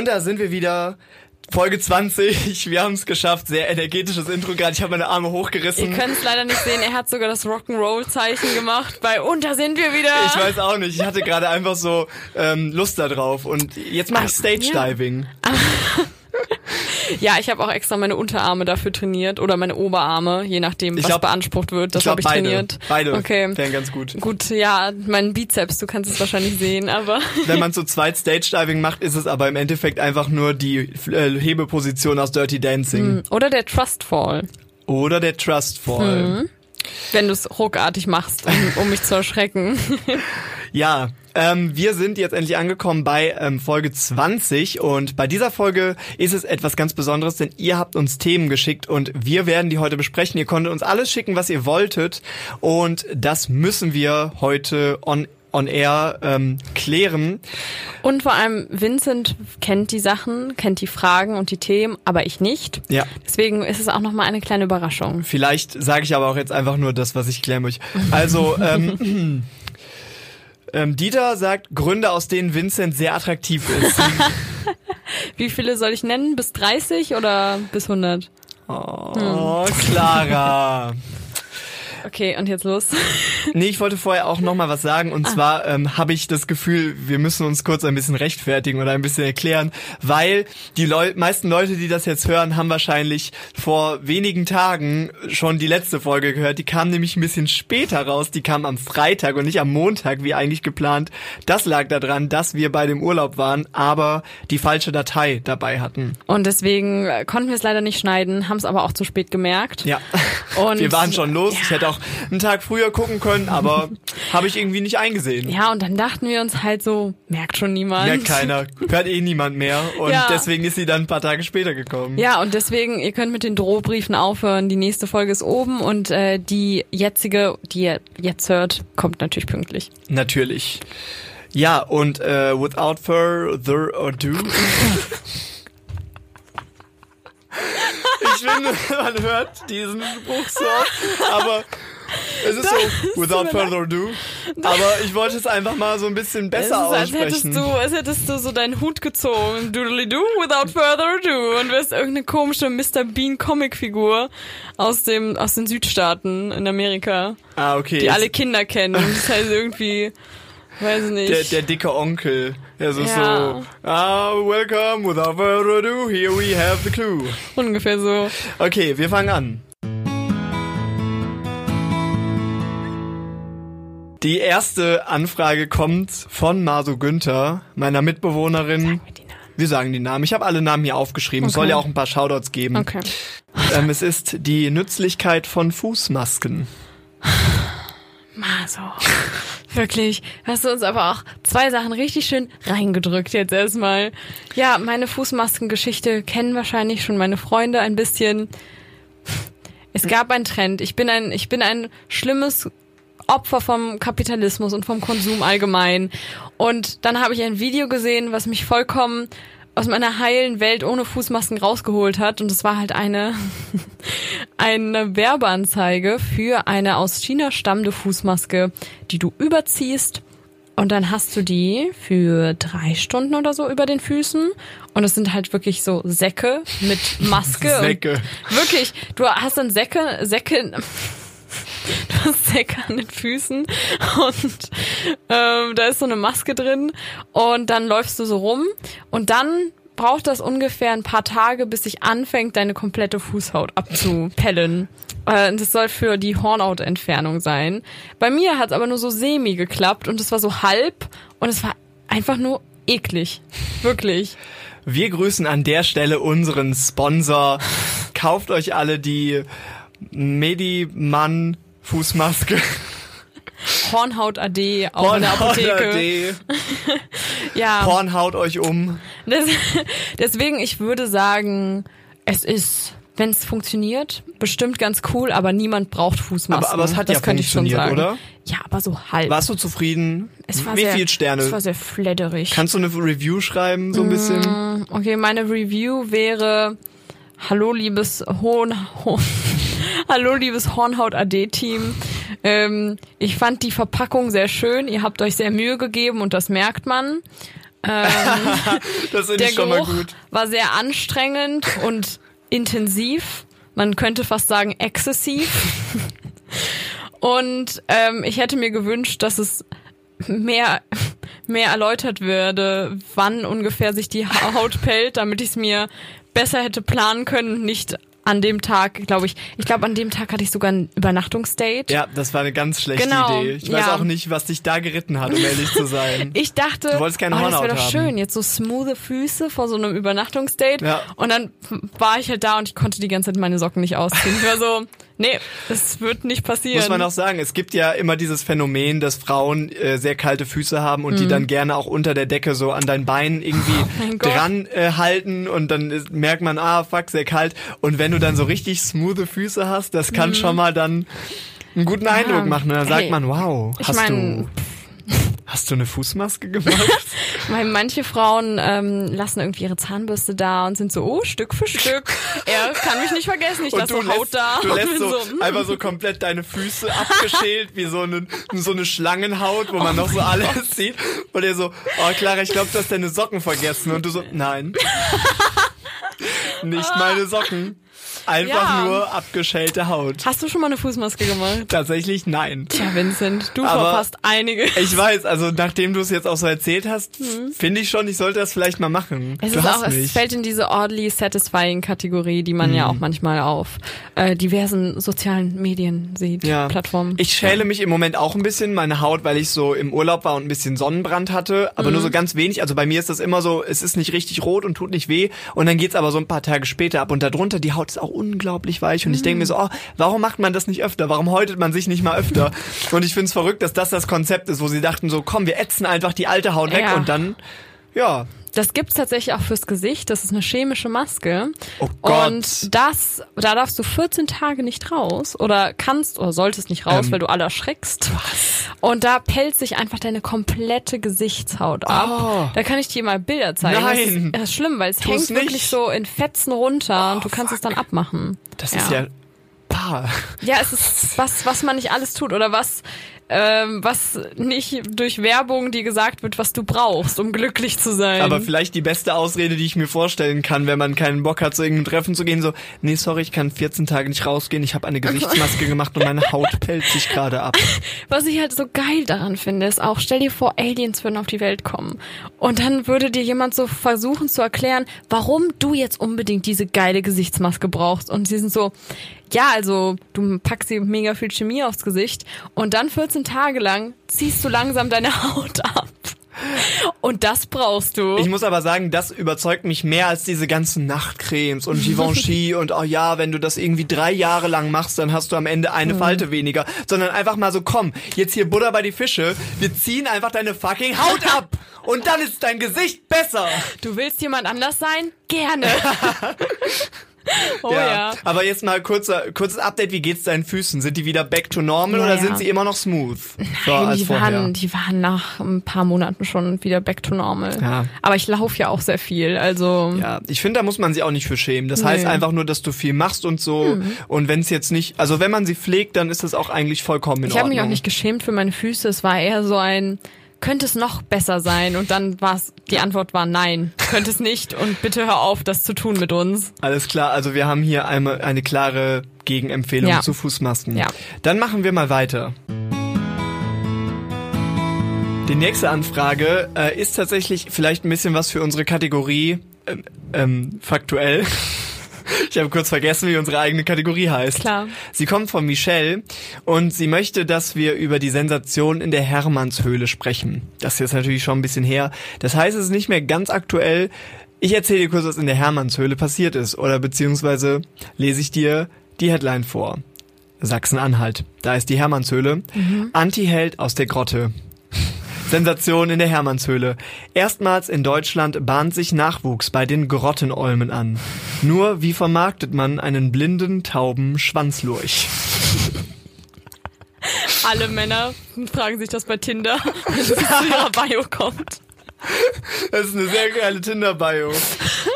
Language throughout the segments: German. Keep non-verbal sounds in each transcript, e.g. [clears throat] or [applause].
Und da sind wir wieder. Folge 20, wir haben es geschafft, sehr energetisches Intro gerade. Ich habe meine Arme hochgerissen. Ihr könnt es leider nicht sehen, er hat sogar das Rock'n'Roll-Zeichen gemacht. Bei und da sind wir wieder. Ich weiß auch nicht, ich hatte gerade einfach so ähm, Lust da drauf und jetzt mache ich Stage Diving. Ja. [laughs] Ja, ich habe auch extra meine Unterarme dafür trainiert oder meine Oberarme, je nachdem, was glaub, beansprucht wird. Das habe ich trainiert. Beide okay. wären ganz gut. Gut, ja, mein Bizeps, du kannst es wahrscheinlich sehen, aber. [laughs] Wenn man zu zweit Stage Diving macht, ist es aber im Endeffekt einfach nur die äh, Hebeposition aus Dirty Dancing. Hm. Oder der Trust Fall. Oder der Trust Fall. Hm. Wenn du es ruckartig machst, um, um mich zu erschrecken. Ja, [laughs] ähm, wir sind jetzt endlich angekommen bei ähm, Folge 20 und bei dieser Folge ist es etwas ganz Besonderes, denn ihr habt uns Themen geschickt und wir werden die heute besprechen. Ihr konntet uns alles schicken, was ihr wolltet und das müssen wir heute on on air ähm, klären. Und vor allem Vincent kennt die Sachen, kennt die Fragen und die Themen, aber ich nicht. Ja. Deswegen ist es auch noch mal eine kleine Überraschung. Vielleicht sage ich aber auch jetzt einfach nur das, was ich klären möchte. Also ähm, [laughs] Ähm, Dieter sagt Gründe, aus denen Vincent sehr attraktiv ist. [laughs] [laughs] Wie viele soll ich nennen? Bis 30 oder bis 100? Oh, hm. Clara. [laughs] Okay, und jetzt los. [laughs] nee, ich wollte vorher auch noch mal was sagen. Und ah. zwar ähm, habe ich das Gefühl, wir müssen uns kurz ein bisschen rechtfertigen oder ein bisschen erklären, weil die Leu meisten Leute, die das jetzt hören, haben wahrscheinlich vor wenigen Tagen schon die letzte Folge gehört. Die kam nämlich ein bisschen später raus. Die kam am Freitag und nicht am Montag, wie eigentlich geplant. Das lag daran, dass wir bei dem Urlaub waren, aber die falsche Datei dabei hatten. Und deswegen konnten wir es leider nicht schneiden, haben es aber auch zu spät gemerkt. Ja. Und wir waren schon los. Ja. Ich hätte auch einen Tag früher gucken können, aber [laughs] habe ich irgendwie nicht eingesehen. Ja, und dann dachten wir uns halt so, merkt schon niemand. Merkt keiner, hört eh niemand mehr. Und ja. deswegen ist sie dann ein paar Tage später gekommen. Ja, und deswegen, ihr könnt mit den Drohbriefen aufhören. Die nächste Folge ist oben und äh, die jetzige, die ihr jetzt hört, kommt natürlich pünktlich. Natürlich. Ja, und äh, without further ado. [laughs] [laughs] ich finde, man hört diesen Spruch so, aber es ist das so, without further ado. Aber ich wollte es einfach mal so ein bisschen besser es ist, aussprechen. Als hättest, du, als hättest du so deinen Hut gezogen, doodly do, without further ado. Und wärst irgendeine komische Mr. Bean Comicfigur aus dem, aus den Südstaaten in Amerika. Ah, okay. Die alle Kinder kennen. Und das heißt irgendwie, weiß nicht. Der, der dicke Onkel. Ja, so, ja. so, ah, welcome, without further ado, here we have the clue. Ungefähr so. Okay, wir fangen an. Die erste Anfrage kommt von Masu Günther, meiner Mitbewohnerin. Wir sagen die Namen. Ich habe alle Namen hier aufgeschrieben. Okay. Es soll ja auch ein paar Shoutouts geben. Okay. Ähm, es ist die Nützlichkeit von Fußmasken. Maso. Wirklich. Hast du uns aber auch zwei Sachen richtig schön reingedrückt jetzt erstmal. Ja, meine Fußmaskengeschichte kennen wahrscheinlich schon meine Freunde ein bisschen. Es gab einen Trend. Ich bin ein, ich bin ein schlimmes Opfer vom Kapitalismus und vom Konsum allgemein. Und dann habe ich ein Video gesehen, was mich vollkommen aus meiner heilen Welt ohne Fußmasken rausgeholt hat. Und es war halt eine, [laughs] eine Werbeanzeige für eine aus China stammende Fußmaske, die du überziehst. Und dann hast du die für drei Stunden oder so über den Füßen. Und es sind halt wirklich so Säcke mit Maske. [laughs] Säcke. wirklich, du hast dann Säcke, Säcke, [laughs] du hast Säcke an den Füßen und ähm, da ist so eine Maske drin und dann läufst du so rum und dann braucht das ungefähr ein paar Tage, bis sich anfängt, deine komplette Fußhaut abzupellen. Äh, das soll für die Hornhautentfernung sein. Bei mir hat es aber nur so semi geklappt und es war so halb und es war einfach nur eklig. Wirklich. Wir grüßen an der Stelle unseren Sponsor. [laughs] Kauft euch alle die Mediman Fußmaske. Hornhaut AD, auch Hornhaut in der Apotheke. AD. [laughs] ja. Hornhaut euch um. Das, deswegen, ich würde sagen, es ist, wenn es funktioniert, bestimmt ganz cool, aber niemand braucht Fußmasken. Aber, aber es hat das ja könnte funktioniert, ich schon sagen. oder? Ja, aber so halb. Warst du zufrieden? Es war Wie sehr, viele Sterne? Es war sehr fledderig. Kannst du eine Review schreiben, so ein bisschen? Mm, okay, meine Review wäre, hallo liebes Hohn, Hohn Hallo, liebes Hornhaut AD-Team. Ähm, ich fand die Verpackung sehr schön. Ihr habt euch sehr Mühe gegeben und das merkt man. [laughs] das finde Der ich schon mal gut. war sehr anstrengend und intensiv. Man könnte fast sagen exzessiv. Und ähm, ich hätte mir gewünscht, dass es mehr, mehr erläutert würde, wann ungefähr sich die Ha- Haut [laughs] pellt, damit ich es mir besser hätte planen können, und nicht an dem Tag, glaube ich. Ich glaube, an dem Tag hatte ich sogar ein Übernachtungsdate. Ja, das war eine ganz schlechte Genau, Idee. Ich weiß ja. auch nicht, was dich da geritten hat, um ehrlich zu sein. [laughs] Ich dachte, Du wolltest keine oh, das wäre doch haben. schön, jetzt so smoothe Füße vor so einem Übernachtungsdate. Ja. Und dann war ich halt da und ich konnte die ganze Zeit meine Socken nicht ausziehen. Ich war so, nee, das wird nicht passieren. Muss man auch sagen, es gibt ja immer dieses Phänomen, dass Frauen äh, sehr kalte Füße haben und die dann gerne auch unter der Decke so an deinen Beinen irgendwie Mhm. [laughs] Oh dran äh, halten und dann ist, merkt man, ah, fuck, sehr kalt. Und wenn du dann so richtig smoothe Füße hast, das kann schon mal dann einen guten Eindruck machen. Und dann sagt Mhm. Hey, man, wow, ich hast mein- du hast du eine Fußmaske gemacht? [laughs] Weil manche Frauen ähm, lassen irgendwie ihre Zahnbürste da und sind so, oh, Stück für Stück. [laughs] Er kann mich nicht vergessen, ich lasse so Haut lässt, da. du lässt bin so, hm. einfach so komplett deine Füße abgeschält, wie so eine, so eine Schlangenhaut, wo man noch so alles sieht. Und er so, oh Clara, ich glaube, du hast deine Socken vergessen. Und du so, nein. [laughs] Nicht meine Socken. Einfach Ja. nur abgeschälte Haut. Hast du schon mal eine Fußmaske gemacht? Tatsächlich nein. Tja, Vincent, du Aber- verpasst einige. Ich weiß, also nachdem du es jetzt auch so erzählt hast, finde ich schon, ich sollte das vielleicht mal machen. Mhm. Es, du ist auch, es mich. fällt in diese oddly satisfying Kategorie, die man ja Mhm. auch manchmal auf äh, diversen sozialen Medien sieht, ja. Plattformen. Ich schäle mich im Moment auch ein bisschen meine Haut, weil ich so im Urlaub war und ein bisschen Sonnenbrand hatte, aber Mhm. nur so ganz wenig. Also bei mir ist das immer so, es ist nicht richtig rot und tut nicht weh und dann geht's aber so ein paar Tage später ab und darunter die Haut ist auch unglaublich weich und ich denke mir so, oh, warum macht man das nicht öfter? Warum häutet man sich nicht mal öfter? [laughs] Und ich find's verrückt, dass das das Konzept ist, wo sie dachten so, komm, wir ätzen einfach die alte Haut weg Ja. und dann ja, Das gibt's tatsächlich auch fürs Gesicht. Das ist eine chemische Maske. Oh Gott. Und das, da darfst du 14 Tage nicht raus oder kannst oder solltest nicht raus, Ähm. weil du alle erschreckst. Und da pellt sich einfach deine komplette Gesichtshaut ab. Oh. Da kann ich dir mal Bilder zeigen. Nein. Das ist, das ist schlimm, weil es Tu's hängt wirklich nicht. so in Fetzen runter und du Oh, kannst es fuck. dann abmachen. das ist ja ah. Ja, es ist was, was man nicht alles tut oder was, ähm, was nicht durch Werbung dir gesagt wird, was du brauchst, um glücklich zu sein. Aber vielleicht die beste Ausrede, die ich mir vorstellen kann, wenn man keinen Bock hat, zu irgendeinem Treffen zu gehen, so, nee, sorry, ich kann 14 Tage nicht rausgehen, ich habe eine Gesichtsmaske gemacht und meine Haut pellt sich gerade ab. [laughs] Was ich halt so geil daran finde, ist auch, stell dir vor, Aliens würden auf die Welt kommen. Und dann würde dir jemand so versuchen zu erklären, warum du jetzt unbedingt diese geile Gesichtsmaske brauchst. Und sie sind so, ja, also du packst dir mega viel Chemie aufs Gesicht und dann 14 Tage lang ziehst du langsam deine Haut ab. Und das brauchst du. Ich muss aber sagen, das überzeugt mich mehr als diese ganzen Nachtcremes und Givenchy [laughs] und oh ja, wenn du das irgendwie drei Jahre lang machst, dann hast du am Ende eine Falte weniger. Sondern einfach mal so, komm, jetzt hier Butter bei die Fische, wir ziehen einfach deine fucking Haut ab und dann ist dein Gesicht besser. Du willst jemand anders sein? Gerne. [laughs] [laughs] oh ja. Aber jetzt mal kurzer, kurzes Update, wie geht's deinen Füßen? Sind die wieder back to normal Ja, oder ja. sind sie immer noch smooth? So, Nein, die vorher. waren, die waren nach ein paar Monaten schon wieder back to normal. Ja. Aber ich laufe ja auch sehr viel, also Ja, ich finde, da muss man sie auch nicht für schämen. Das heißt Nee. Mhm. einfach nur, dass du viel machst und so. Und wenn es jetzt nicht, also wenn man sie pflegt, dann ist das auch eigentlich vollkommen in ich habe Ordnung. mich auch nicht geschämt für meine Füße. Es war eher so ein, könnte es noch besser sein? Und dann war es, die Antwort war nein, könnte es nicht. Und bitte hör auf, das zu tun mit uns. Alles klar, also wir haben hier einmal eine klare Gegenempfehlung Ja. zu Fußmasken. Ja. Dann machen wir mal weiter. Die nächste Anfrage äh, ist tatsächlich vielleicht ein bisschen was für unsere Kategorie ähm, ähm, faktuell. Ich habe kurz vergessen, wie unsere eigene Kategorie heißt. Klar. Sie kommt von Michelle und sie möchte, dass wir über die Sensation in der Hermannshöhle sprechen. Das ist jetzt natürlich schon ein bisschen her. Das heißt, es ist nicht mehr ganz aktuell. Ich erzähle dir kurz, was in der Hermannshöhle passiert ist. Oder beziehungsweise lese ich dir die Headline vor. Sachsen-Anhalt. Da ist die Hermannshöhle. Anti-Held aus der Grotte. Sensation in der Hermannshöhle. Erstmals in Deutschland bahnt sich Nachwuchs bei den Grottenolmen an. Nur wie vermarktet man einen blinden, tauben Schwanzlurch? Alle Männer fragen sich das bei Tinder, [laughs] wenn es zu ihrer Bio kommt. Das ist eine sehr geile Tinder-Bio.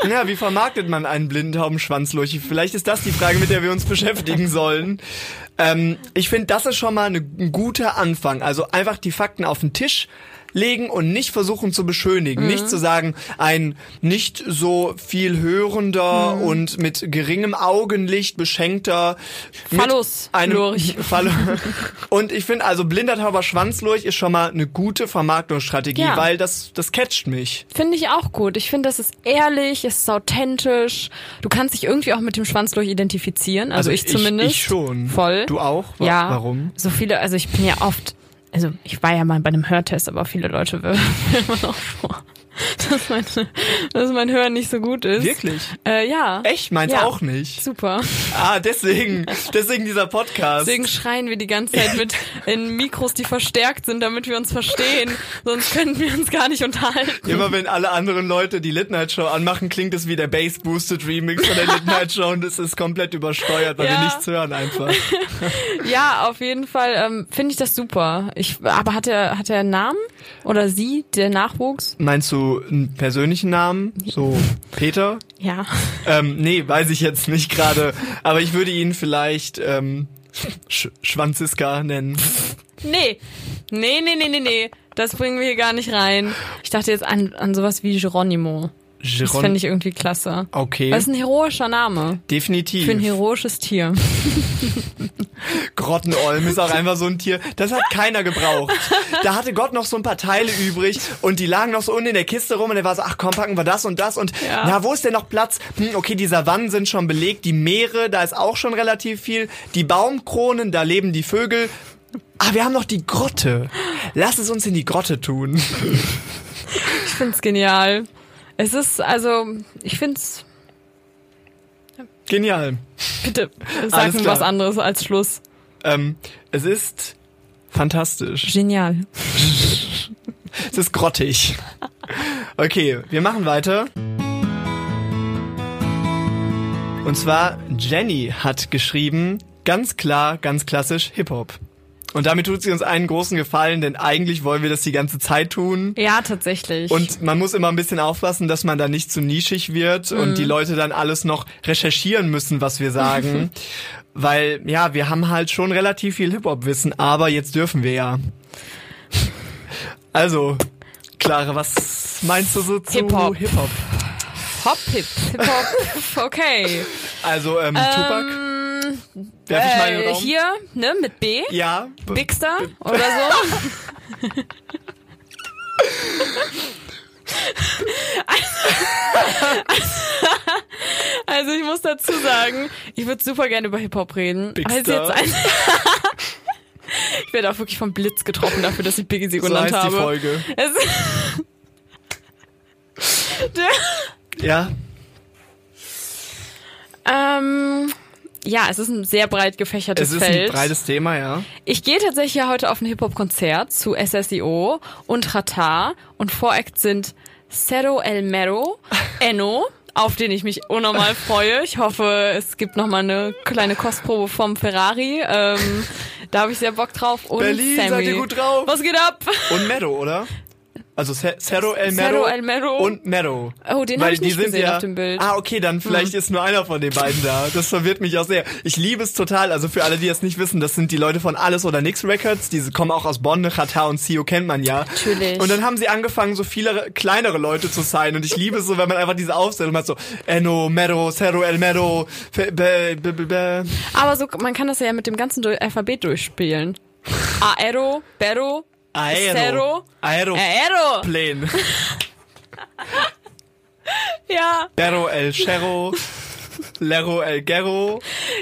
Ja, wie vermarktet man einen blinden, tauben Schwanzlurch? Vielleicht ist das die Frage, mit der wir uns beschäftigen sollen. Ähm, ich finde, das ist schon mal ein guter Anfang. Also einfach die Fakten auf den Tisch. Legen und nicht versuchen zu beschönigen. Nicht zu sagen, ein nicht so viel hörender und mit geringem Augenlicht beschenkter Phallus, einem. [laughs] Und ich finde also blinder tauber Schwanzlurch ist schon mal eine gute Vermarktungsstrategie, Ja. weil das das catcht mich. Finde ich auch gut. Ich finde, das ist ehrlich, es ist authentisch. Du kannst dich irgendwie auch mit dem Schwanzlurch identifizieren. Also, ich zumindest. Ich, schon. Voll. Du auch? Wa- ja. Warum? So viele, also ich bin ja oft, also ich war ja mal bei einem Hörtest, aber viele Leute [laughs] mir immer noch vor, [laughs] dass mein, dass mein Hören nicht so gut ist. Wirklich? Äh, ja. Echt? Meins Ja. auch nicht. Super. Ah, deswegen, deswegen dieser Podcast. Deswegen schreien wir die ganze Zeit mit [laughs] in Mikros, die verstärkt sind, damit wir uns verstehen. Sonst könnten wir uns gar nicht unterhalten. Immer wenn alle anderen Leute die Late Night Show anmachen, klingt es wie der Bass Boosted Remix von der Late Night Show und es ist komplett übersteuert, weil Ja. wir nichts hören einfach. [laughs] Ja, auf jeden Fall ähm, finde ich das super. Ich, aber hat er hat er einen Namen oder sie, der Nachwuchs? Meinst du einen persönlichen Namen? So Peter? Ja. Ähm, nee, weiß ich jetzt nicht gerade. Aber ich würde ihn vielleicht ähm, Sch Schwanziska nennen. Nee. Nee, nee, nee, nee, nee. Das bringen wir hier gar nicht rein. Ich dachte jetzt an, an sowas wie Geronimo. Das Geron fände ich irgendwie klasse. okay, Das ist ein heroischer Name. definitiv. Für ein heroisches Tier. [laughs] Grottenolm ist auch einfach so ein Tier. Das hat keiner gebraucht. Da hatte Gott noch so ein paar Teile übrig und die lagen noch so unten in der Kiste rum und er war so, ach komm, packen wir das und das und Ja. na, wo ist denn noch Platz? Hm, okay, die Savannen sind schon belegt, die Meere, da ist auch schon relativ viel. Die Baumkronen, da leben die Vögel. Ah, wir haben noch die Grotte. Lass es uns in die Grotte tun. Ich find's genial. Es ist, also, ich find's, Genial. bitte, sag mir was anderes als Schluss. Ähm, es ist fantastisch. Genial. [laughs] Es ist grottig. Okay, wir machen weiter. Und zwar Jenny hat geschrieben, ganz klar, ganz klassisch Hip-Hop. Und damit tut sie uns einen großen Gefallen, denn eigentlich wollen wir das die ganze Zeit tun. Ja, tatsächlich. Und man muss immer ein bisschen aufpassen, dass man da nicht zu nischig wird und die Leute dann alles noch recherchieren müssen, was wir sagen. [laughs] Weil, ja, wir haben halt schon relativ viel Hip-Hop-Wissen, aber jetzt dürfen wir ja. Also, Clara, was meinst du so zu Hip-Hop. Hip-Hop? Hop, Hip, Hip Hop, [laughs] okay. Also, ähm, Tupac, Ähm, werf ich mal in den äh, Raum? hier, ne, mit B. Ja. Bigster oder so. [laughs] Also ich muss dazu sagen, ich würde super gerne über Hip-Hop reden. Jetzt Bigster. jetzt ein ich werde auch wirklich vom Blitz getroffen dafür, dass ich Biggie So genannt heißt die habe. Folge. Es Der, Ja. ähm, ja, es ist ein sehr breit gefächertes Es ist Feld. ein breites Thema, ja. Ich gehe tatsächlich ja heute auf ein Hip-Hop-Konzert zu SSIO und Rata und Voract sind Cero El Mero, [laughs] Enno, auf den ich mich unnormal freue. Ich hoffe, es gibt noch mal eine kleine Kostprobe vom Ferrari. Ähm, da habe ich sehr Bock drauf. Und Berlin, Sammy. seid ihr gut drauf? Was geht ab? Und Mero, oder? Also Ce- Cerro El Mero, Cerro El Mero. und Mero. Oh, den Weil hab ich nicht gesehen ja, auf dem Bild. Hm. Ah, okay, dann vielleicht ist nur einer von den beiden da. Das verwirrt mich auch sehr. Ich liebe es total. Also für alle, die das nicht wissen, das sind die Leute von Alles oder Nix Records. Diese kommen auch aus Bonn, Chata und Sio kennt man ja. Natürlich. Und dann haben sie angefangen, so viele kleinere Leute zu sein. Und ich liebe es so, wenn man einfach diese Aufstellung hat, so Enno, Mero, Cerro El Mero, Fe- be, be, be, be. Aber so, man kann das ja mit dem ganzen Alphabet durchspielen. Aero, Bero, Aero. Aero. Aero. Plane. [laughs] Ja, Perro El Cerro. Lero El Gero.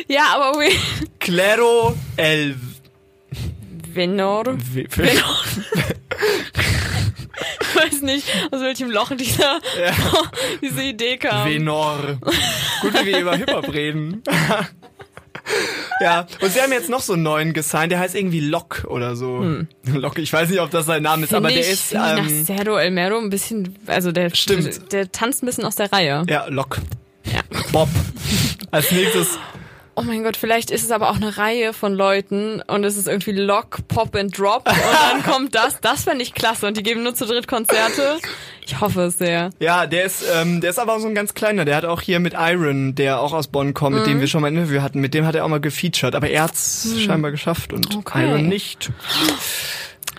ja, aber we Claro El Venor. V- Ich weiß nicht, aus welchem Loch dieser, [laughs] diese Idee kam. Venor. Gut, wie wir über Hip-Hop reden. [laughs] ja, und sie haben jetzt noch so einen neuen gesigned, der heißt irgendwie Lock oder so. Lock, ich weiß nicht, ob das sein Name ist, aber Hm. Finde der ich, ist, ähm, nach Cerro El Mero ein bisschen, also der, Stimmt. der, der tanzt ein bisschen aus der Reihe. ja, Lock. Ja. Bob. Als nächstes, Oh mein Gott, vielleicht ist es aber auch eine Reihe von Leuten und es ist irgendwie Lock, Pop and Drop und dann [laughs] kommt das. Das fände ich klasse und die geben nur zu dritt Konzerte. Ich hoffe es sehr. ja, der ist, ähm, der ist aber so ein ganz kleiner. Der hat auch hier mit Iron, der auch aus Bonn kommt, mit dem Mhm. wir schon mal ein Interview hatten, mit dem hat er auch mal gefeatured, aber er hat's scheinbar geschafft und Okay. Iron nicht.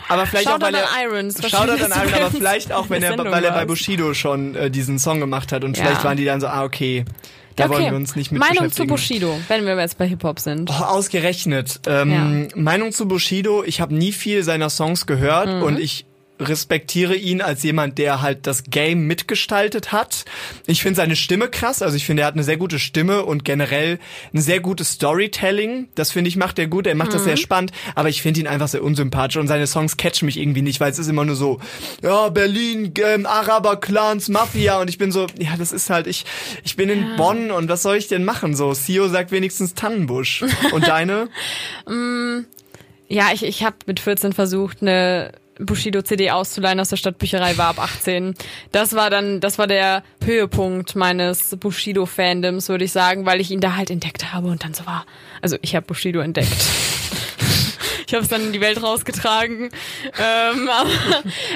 Aber vielleicht Shoutout auch, weil er, Irons. Shoutout an Irons, aber vielleicht auch, wenn er, weil er bei. Bushido schon äh, diesen Song gemacht hat und Ja. vielleicht waren die dann so, ah, okay, da wollen wir uns nicht mit Meinung zu. Bushido, wenn wir jetzt bei Hip-Hop sind. Oh, ausgerechnet. Ähm, Meinung zu Bushido, ich habe nie viel seiner Songs gehört Mhm. und ich respektiere ihn als jemand, der halt das Game mitgestaltet hat. Ich finde seine Stimme krass, also ich finde, er hat eine sehr gute Stimme und generell ein sehr gutes Storytelling. Das finde ich macht er gut, er macht das Mhm. sehr spannend, aber ich finde ihn einfach sehr unsympathisch und seine Songs catchen mich irgendwie nicht, weil es ist immer nur so, ja, Berlin, ähm, Araber, Clans, Mafia und ich bin so, ja, das ist halt, ich, ich bin in Bonn und was soll ich denn machen? So, Sio sagt wenigstens Tannenbusch. Und deine? [laughs] Ja, ich, ich habe mit 14 versucht, eine Bushido-CD auszuleihen aus der Stadtbücherei, war ab 18. Das war dann, das war der Höhepunkt meines Bushido-Fandoms, würde ich sagen, weil ich ihn da halt entdeckt habe und dann so war. Also ich habe Bushido entdeckt. Ich habe es dann in die Welt rausgetragen. Ähm, aber,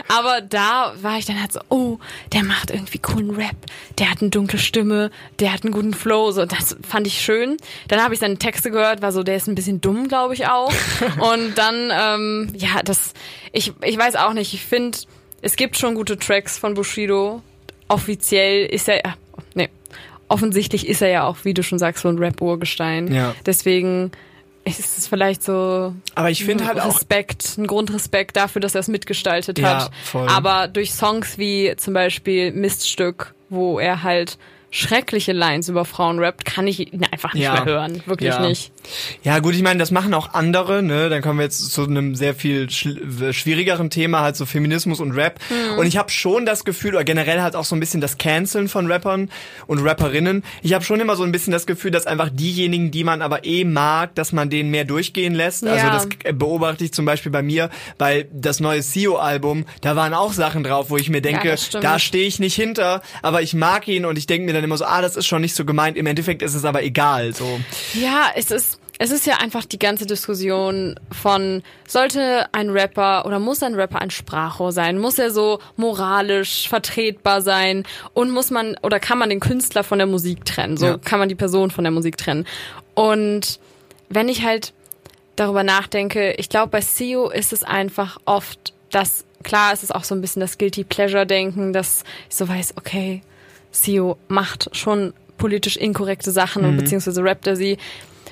aber da war ich dann halt so, oh, der macht irgendwie coolen Rap, der hat eine dunkle Stimme, der hat einen guten Flow, so das fand ich schön. Dann habe ich seine Texte gehört, war so, der ist ein bisschen dumm, glaube ich auch. Und dann, ähm, ja, das, ich, ich weiß auch nicht, ich finde, es gibt schon gute Tracks von Bushido. Offiziell ist er, äh, nee, offensichtlich ist er ja auch, wie du schon sagst, so ein Rap-Urgestein. Ja. Deswegen ist es vielleicht so Aber ich finde halt auch, Respekt, ein Grundrespekt dafür, dass er es mitgestaltet Ja, hat. voll. Aber durch Songs wie zum Beispiel Miststück, wo er halt schreckliche Lines über Frauen rappt, kann ich ihn einfach nicht Ja. mehr hören. Wirklich Ja. nicht. ja gut, ich meine, das machen auch andere, ne? Dann kommen wir jetzt zu einem sehr viel schwierigeren Thema, halt so Feminismus und Rap. Mhm. Und ich habe schon das Gefühl, oder generell halt auch so ein bisschen das Canceln von Rappern und Rapperinnen. Ich habe schon immer so ein bisschen das Gefühl, dass einfach diejenigen, die man aber eh mag, dass man denen mehr durchgehen lässt. Also Ja. das beobachte ich zum Beispiel bei mir, weil das neue CEO-Album, da waren auch Sachen drauf, wo ich mir denke, da stehe ich nicht hinter, aber ich mag ihn und ich denke mir dann immer so, ah, das ist schon nicht so gemeint. Im Endeffekt ist es aber egal. So. Ja, es ist, es ist ja einfach die ganze Diskussion von, sollte ein Rapper oder muss ein Rapper ein Sprachrohr sein? Muss er so moralisch vertretbar sein? Und muss man, oder kann man den Künstler von der Musik trennen? So Ja. kann man die Person von der Musik trennen. Und wenn ich halt darüber nachdenke, ich glaube, bei CEO ist es einfach oft das, klar, es ist auch so ein bisschen das Guilty Pleasure-Denken, dass ich so weiß, okay, CEO macht schon politisch inkorrekte Sachen Mhm. und beziehungsweise rappt er sie.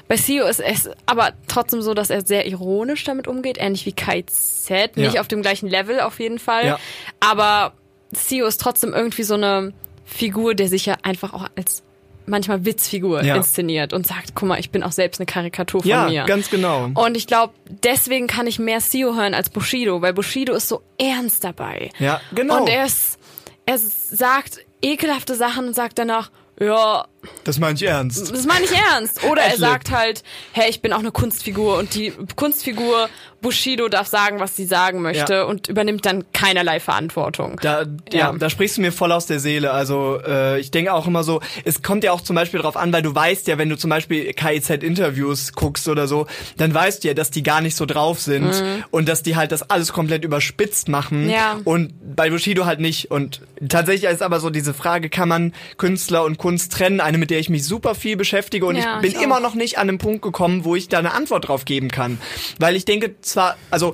Bei CEO ist es aber trotzdem so, dass er sehr ironisch damit umgeht, ähnlich wie Kai Z. Nicht Ja. auf dem gleichen Level auf jeden Fall. Ja. Aber CEO ist trotzdem irgendwie so eine Figur, der sich ja einfach auch als manchmal Witzfigur Ja. inszeniert und sagt, guck mal, ich bin auch selbst eine Karikatur von Ja, mir. ganz genau. Und ich glaube, deswegen kann ich mehr Sio hören als Bushido, weil Bushido ist so ernst dabei. Ja, genau. Und er ist, er sagt ekelhafte Sachen und sagt danach, ja, Das meine ich ernst. das meine ich ernst. Oder er sagt halt, hey, ich bin auch eine Kunstfigur und die Kunstfigur Bushido darf sagen, was sie sagen möchte Ja. und übernimmt dann keinerlei Verantwortung. Da, ja. Ja. da sprichst du mir voll aus der Seele. Also äh, ich denke auch immer so, es kommt ja auch zum Beispiel drauf an, weil du weißt ja, wenn du zum Beispiel KIZ-Interviews guckst oder so, dann weißt du ja, dass die gar nicht so drauf sind und dass die halt das alles komplett überspitzt machen. Mhm. Ja. Und bei Bushido halt nicht. Und tatsächlich ist aber so diese Frage, kann man Künstler und Kunst trennen? Eine, mit der ich mich super viel beschäftige und ich bin ich immer noch nicht an einem Punkt gekommen, wo ich da eine Antwort drauf geben kann. Weil ich denke zwar, also,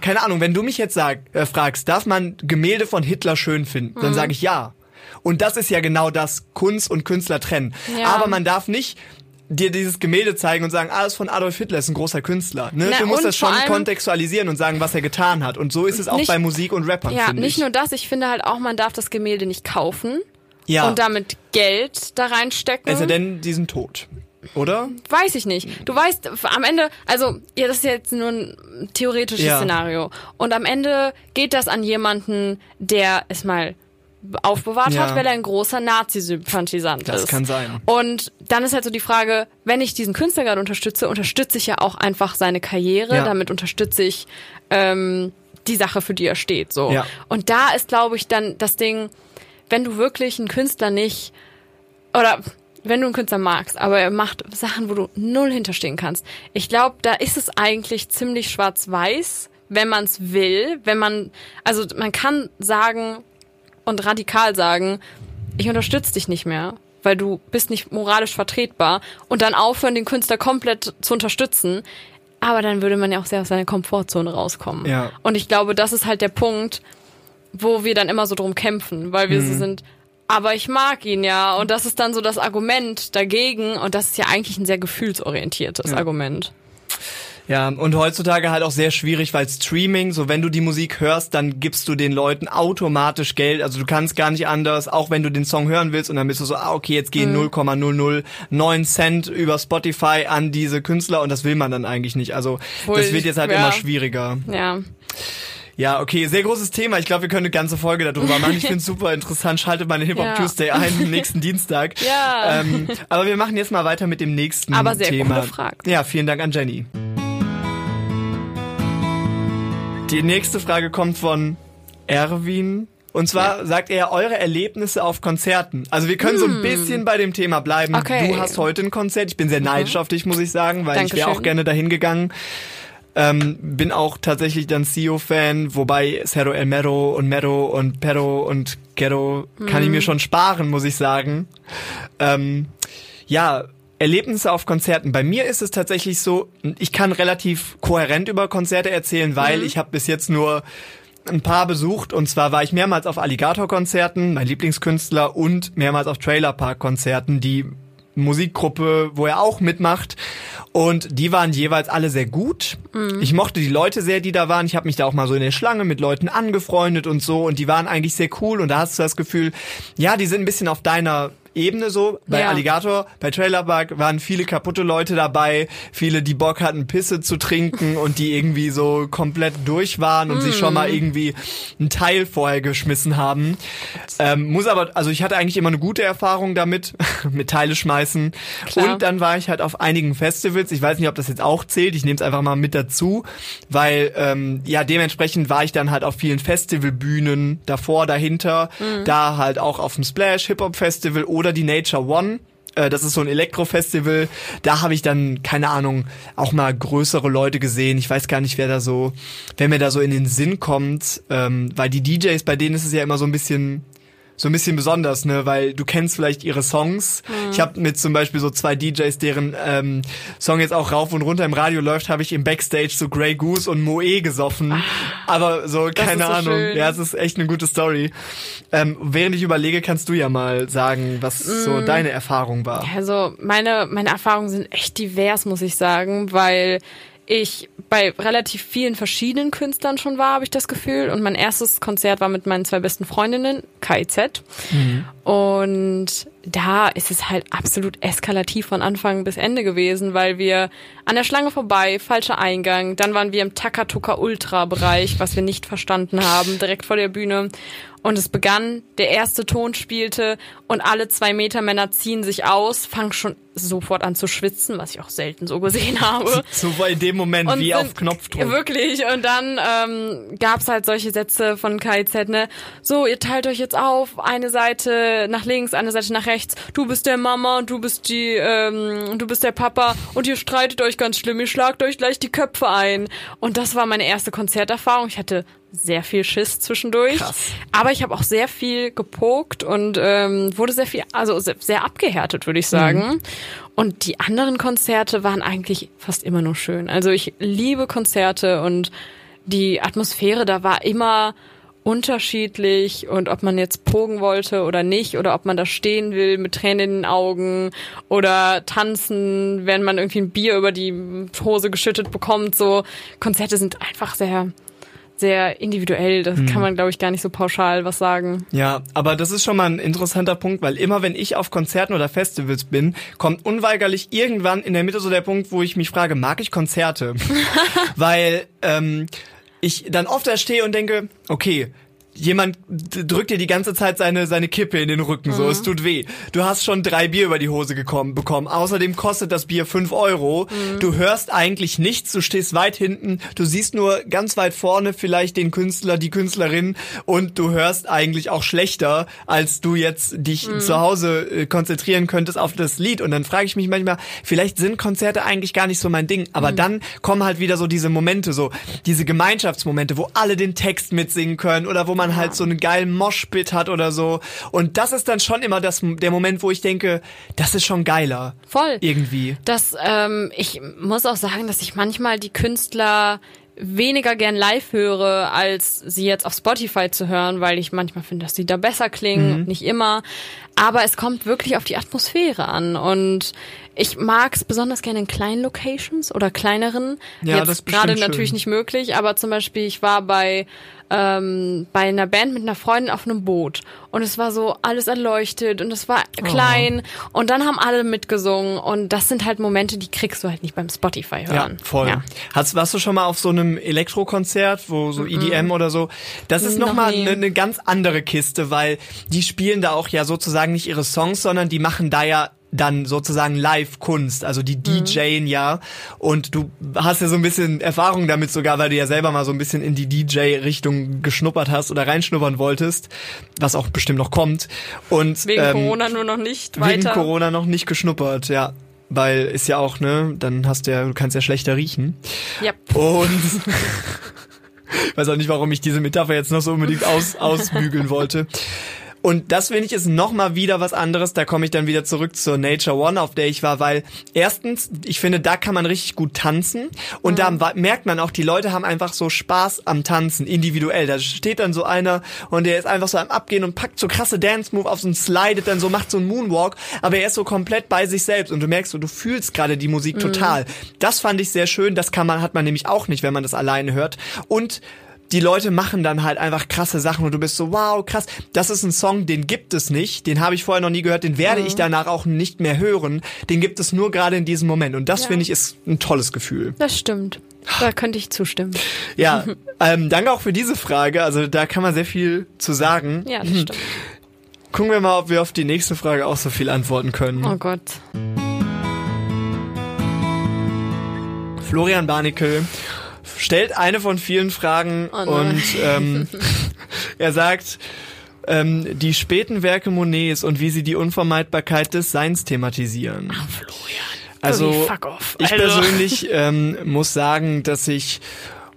keine Ahnung, wenn du mich jetzt sag, äh, fragst, darf man Gemälde von Hitler schön finden, Mhm. dann sage ich ja. Und das ist ja genau das, Kunst und Künstler trennen. Ja. Aber man darf nicht dir dieses Gemälde zeigen und sagen, ah, das ist von Adolf Hitler, ist ein großer Künstler. Ne? Na, du musst das schon kontextualisieren und sagen, was er getan hat. Und so ist es auch Nicht- bei Musik und Rappern, ja, nicht ich. nur das, ich finde halt auch, man darf das Gemälde nicht kaufen ja. und damit Geld da reinstecken. es sei denn, die sind tot. Oder? Weiß ich nicht. Du weißt, am Ende, also, ja, das ist jetzt nur ein theoretisches Ja. Szenario. Und am Ende geht das an jemanden, der es mal aufbewahrt Ja. hat, weil er ein großer Nazi-Sympathisant Das ist. kann sein. Und dann ist halt so die Frage, wenn ich diesen Künstler gerade unterstütze, unterstütze ich ja auch einfach seine Karriere, Ja. damit unterstütze ich ähm, die Sache, für die er steht. So. Ja. Und da ist, glaube ich, dann das Ding, wenn du wirklich einen Künstler nicht oder wenn du einen Künstler magst, aber er macht Sachen, wo du null hinterstehen kannst. Ich glaube, da ist es eigentlich ziemlich schwarz-weiß, wenn man es will, wenn man, also man kann sagen und radikal sagen, ich unterstütze dich nicht mehr, weil du bist nicht moralisch vertretbar und dann aufhören, den Künstler komplett zu unterstützen. aber dann würde man ja auch sehr aus seiner Komfortzone rauskommen. Ja. Und ich glaube, das ist halt der Punkt, wo wir dann immer so drum kämpfen, weil wir Mhm. so sind, aber ich mag ihn ja. Und das ist dann so das Argument dagegen. Und das ist ja eigentlich ein sehr gefühlsorientiertes Argument. Ja, und heutzutage halt auch sehr schwierig, weil Streaming, so wenn du die Musik hörst, dann gibst du den Leuten automatisch Geld. Also du kannst gar nicht anders, auch wenn du den Song hören willst und dann bist du so, ah, okay, jetzt gehen 0,009 Cent über Spotify an diese Künstler und das will man dann eigentlich nicht. Also Voll, das wird jetzt halt ja. immer schwieriger. Ja. Ja, okay, sehr großes Thema. Ich glaube, wir können eine ganze Folge darüber machen. Ich finde es [laughs] super interessant. Schaltet den Hip Hop Ja. Tuesday ein, [laughs] nächsten Dienstag. Ja. Ähm, aber wir machen jetzt mal weiter mit dem nächsten Aber sehr Thema. coole Frage. Ja, vielen Dank an Jenny. Die nächste Frage kommt von Erwin. Und zwar sagt er eure Erlebnisse auf Konzerten. Also wir können so ein bisschen bei dem Thema bleiben. Hm. Okay. Mhm. Du hast heute ein Konzert. Ich bin sehr neidisch auf dich, muss ich sagen, weil ich wäre Dankeschön. auch gerne dahin gegangen. Ähm, bin auch tatsächlich dann CEO-Fan, wobei Cerro El Mero und Mero und Perro und Ghetto kann ich Mhm. mir schon sparen, muss ich sagen. Ähm, ja, Erlebnisse auf Konzerten. Bei mir ist es tatsächlich so, ich kann relativ kohärent über Konzerte erzählen, weil Mhm. ich habe bis jetzt nur ein paar besucht und zwar war ich mehrmals auf Alligator-Konzerten, mein Lieblingskünstler, und mehrmals auf Trailerpark-Konzerten, die Musikgruppe, wo er auch mitmacht. Und die waren jeweils alle sehr gut. Ich mochte die Leute sehr, die da waren. Ich habe mich da auch mal so in der Schlange mit Leuten angefreundet und so. Und die waren eigentlich sehr cool. Und da hast du das Gefühl, ja, die sind ein bisschen auf deiner Ebene so. Bei Ja. Alligator, bei Trailerpark waren viele kaputte Leute dabei. Viele, die Bock hatten, Pisse zu trinken [laughs] und die irgendwie so komplett durch waren und sich schon mal irgendwie ein Teil vorher geschmissen haben. Ähm, muss aber, also ich hatte eigentlich immer eine gute Erfahrung damit, [laughs] mit Teile schmeißen. Klar. Und dann war ich halt auf einigen Festivals. Ich weiß nicht, ob das jetzt auch zählt. Ich nehme es einfach mal mit dazu, weil ähm, ja dementsprechend war ich dann halt auf vielen Festivalbühnen davor, dahinter, da halt auch auf dem Splash Hip Hop Festival oder die Nature One. Äh, Das ist so ein Elektrofestival. Da habe ich dann, keine Ahnung, auch mal größere Leute gesehen. Ich weiß gar nicht, wer da so, wer mir da so in den Sinn kommt. Ähm, weil die DJs, bei denen ist es ja immer so ein bisschen so ein bisschen besonders, ne, weil du kennst vielleicht ihre Songs. Ich habe mit zum Beispiel so zwei DJs, deren ähm, Song jetzt auch rauf und runter im Radio läuft, habe ich im Backstage so Grey Goose und Moe gesoffen. Aber so, keine so Ahnung. schön. Ja, es ist echt eine gute Story. Ähm, während ich überlege, kannst du ja mal sagen, was so deine Erfahrung war. Also meine, meine Erfahrungen sind echt divers, muss ich sagen, weil ich bei relativ vielen verschiedenen Künstlern schon war, habe ich das Gefühl. Und mein erstes Konzert war mit meinen zwei besten Freundinnen, KIZ. Und da ist es halt absolut eskalativ von Anfang bis Ende gewesen, weil wir an der Schlange vorbei, falscher Eingang, dann waren wir im Takatuka Ultra Bereich, was wir nicht verstanden haben, direkt vor der Bühne. Und es begann, der erste Ton spielte und alle zwei Meter Männer ziehen sich aus, fangen schon sofort an zu schwitzen, was ich auch selten so gesehen [laughs] habe. So war in dem Moment Und wie sind- auf Knopfdruck. Wirklich. Und dann ähm, gab's halt solche Sätze von KIZ, ne? So, ihr teilt euch jetzt auf, eine Seite nach links, eine Seite nach rechts. Du bist der Mama und du bist die, ähm, du bist der Papa und ihr streitet euch ganz schlimm, ihr schlagt euch gleich die Köpfe ein. Und das war meine erste Konzerterfahrung. Ich hatte sehr viel Schiss zwischendurch. Krass. Aber ich habe auch sehr viel gepokt und ähm, wurde sehr viel, also sehr, sehr abgehärtet, würde ich sagen. Und die anderen Konzerte waren eigentlich fast immer nur schön. Also ich liebe Konzerte und die Atmosphäre da war immer unterschiedlich und ob man jetzt pogen wollte oder nicht oder ob man da stehen will mit Tränen in den Augen oder tanzen, wenn man irgendwie ein Bier über die Hose geschüttet bekommt, so Konzerte sind einfach sehr sehr individuell, das kann man glaube ich gar nicht so pauschal was sagen. Ja, aber das ist schon mal ein interessanter Punkt, weil immer wenn ich auf Konzerten oder Festivals bin, kommt unweigerlich irgendwann in der Mitte so der Punkt, wo ich mich frage, mag ich Konzerte? [laughs] weil ähm, ich dann oft da stehe und denke, okay, jemand drückt dir die ganze Zeit seine, seine Kippe in den Rücken, so, es tut weh. Du hast schon drei Bier über die Hose gekommen, bekommen. Außerdem kostet das Bier fünf Euro. Du hörst eigentlich nichts, du stehst weit hinten, du siehst nur ganz weit vorne vielleicht den Künstler, die Künstlerin und du hörst eigentlich auch schlechter, als du jetzt dich zu Hause äh, konzentrieren könntest auf das Lied. Und dann frage ich mich manchmal, vielleicht sind Konzerte eigentlich gar nicht so mein Ding, aber dann kommen halt wieder so diese Momente, so diese Gemeinschaftsmomente, wo alle den Text mitsingen können oder wo man man halt so einen geilen Moshpit hat oder so. Und das ist dann schon immer das, der Moment, wo ich denke, das ist schon geiler. Voll. Irgendwie. Das, ähm, ich muss auch sagen, dass ich manchmal die Künstler weniger gern live höre, als sie jetzt auf Spotify zu hören, weil ich manchmal finde, dass sie da besser klingen, Mhm. nicht immer. Aber es kommt wirklich auf die Atmosphäre an und ich mag es besonders gerne in kleinen Locations oder kleineren. Ja, das ist jetzt gerade natürlich schön. nicht möglich, aber zum Beispiel ich war bei ähm, bei einer Band mit einer Freundin auf einem Boot und es war so alles erleuchtet und es war klein und dann haben alle mitgesungen und das sind halt Momente, die kriegst du halt nicht beim Spotify Ja, hören. voll. Ja. Hast, warst du schon mal auf so einem Elektrokonzert, wo so EDM oder so? Das ist Noch nochmal nie. eine ne ganz andere Kiste, weil die spielen da auch ja sozusagen nicht ihre Songs, sondern die machen da ja dann sozusagen Live-Kunst, also die DJen ja. Und du hast ja so ein bisschen Erfahrung damit sogar, weil du ja selber mal so ein bisschen in die DJ-Richtung geschnuppert hast oder reinschnuppern wolltest, was auch bestimmt noch kommt. Und Wegen ähm, Corona nur noch nicht wegen weiter. Corona noch nicht geschnuppert, ja. Weil ist ja auch, ne, dann hast du ja, du kannst ja schlechter riechen. Ja. Und [laughs] ich weiß auch nicht, warum ich diese Metapher jetzt noch so unbedingt aus, ausbügeln wollte. Und das finde ich ist noch mal wieder was anderes. Da komme ich dann wieder zurück zur Nature One, auf der ich war, weil erstens, ich finde, da kann man richtig gut tanzen und da wa- merkt man auch, die Leute haben einfach so Spaß am Tanzen, individuell. Da steht dann so einer und der ist einfach so am Abgehen und packt so krasse Dance-Move auf so und slidet dann so, macht so einen Moonwalk, aber er ist so komplett bei sich selbst und du merkst so, du fühlst gerade die Musik total. Das fand ich sehr schön. Das kann man, hat man nämlich auch nicht, wenn man das alleine hört. Und die Leute machen dann halt einfach krasse Sachen und du bist so, wow, krass. Das ist ein Song, den gibt es nicht. Den habe ich vorher noch nie gehört. Den werde ich danach auch nicht mehr hören. Den gibt es nur gerade in diesem Moment. Und das Ja. finde ich ist ein tolles Gefühl. Das stimmt. Da könnte ich zustimmen. Ja, [laughs] ähm, danke auch für diese Frage. Also da kann man sehr viel zu sagen. Ja, das stimmt. [clears throat] Gucken wir mal, ob wir auf die nächste Frage auch so viel antworten können. Oh Gott. Florian Barnickel stellt eine von vielen Fragen Oh und ähm, [laughs] er sagt, ähm, die späten Werke Monets und wie sie die Unvermeidbarkeit des Seins thematisieren. Florian. Also off. ich Also. persönlich ähm, muss sagen, dass ich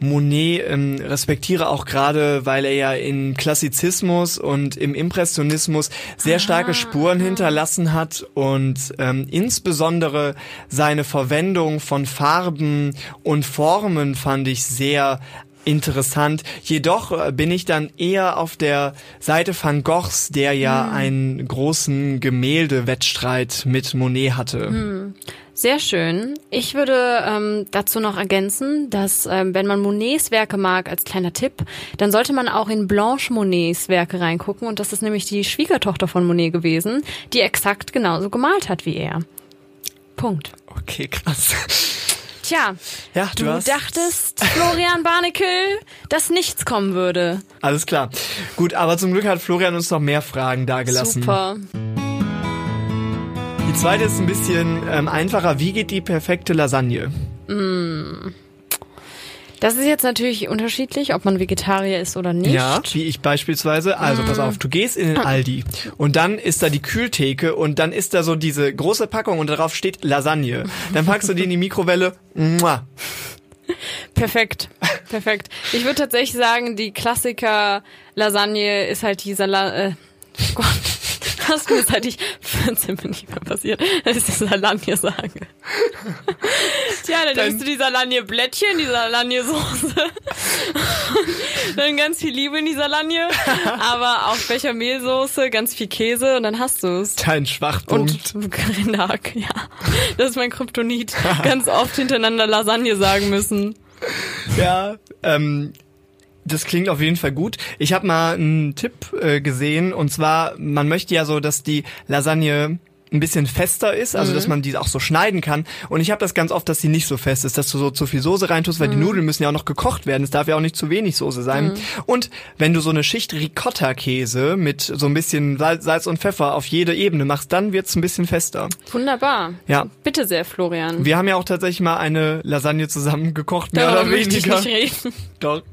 Monet ähm, respektiere auch gerade, weil er ja im Klassizismus und im Impressionismus sehr starke Spuren hinterlassen hat und ähm, insbesondere seine Verwendung von Farben und Formen fand ich sehr interessant. Jedoch äh, bin ich dann eher auf der Seite Van Goghs, der ja einen großen Gemäldewettstreit mit Monet hatte. Sehr schön. Ich würde ähm, dazu noch ergänzen, dass ähm, wenn man Monets Werke mag, als kleiner Tipp, dann sollte man auch in Blanche Monets Werke reingucken. Und das ist nämlich die Schwiegertochter von Monet gewesen, die exakt genauso gemalt hat wie er. Punkt. Okay, krass. Tja, Ja, du, du, hast dachtest, Florian Barnekel, dass nichts kommen würde. alles klar. Gut, aber zum Glück hat Florian uns noch mehr Fragen dagelassen. Super. Die zweite ist ein bisschen ähm, einfacher. Wie geht die perfekte Lasagne? Das ist jetzt natürlich unterschiedlich, ob man Vegetarier ist oder nicht. Ja, wie ich beispielsweise. Also pass auf, du gehst in den Aldi und dann ist da die Kühltheke und dann ist da so diese große Packung und darauf steht Lasagne. Dann packst du die in die Mikrowelle. Mua. Perfekt, perfekt. Ich würde tatsächlich sagen, die Klassiker Lasagne ist halt die Salat. Äh, Gott, was mir seit ich 14 bin nicht mehr passiert, dass ich die Salagne sage. Tja, dann nimmst du die Salagne-Blättchen, die Salagne-Soße. Und dann ganz viel Liebe in die Salagne, aber auch Becher Mehlsoße, ganz viel Käse und dann hast du es. Dein Schwachpunkt. Und Rinderhack, ja. Das ist mein Kryptonit. Ganz oft hintereinander Lasagne sagen müssen. Ja, ähm, das klingt auf jeden Fall gut. Ich habe mal einen Tipp äh, gesehen und zwar, man möchte ja so, dass die Lasagne ein bisschen fester ist, also dass man die auch so schneiden kann. Und ich habe das ganz oft, dass sie nicht so fest ist, dass du so zu viel Soße reintust, weil die Nudeln müssen ja auch noch gekocht werden. Es darf ja auch nicht zu wenig Soße sein. Und wenn du so eine Schicht Ricotta-Käse mit so ein bisschen Salz, und Pfeffer auf jede Ebene machst, dann wird's ein bisschen fester. Wunderbar. Ja. Bitte sehr, Florian. Wir haben ja auch tatsächlich mal eine Lasagne zusammen gekocht, mehr Darüber oder möchte ich weniger. nicht reden. Doch.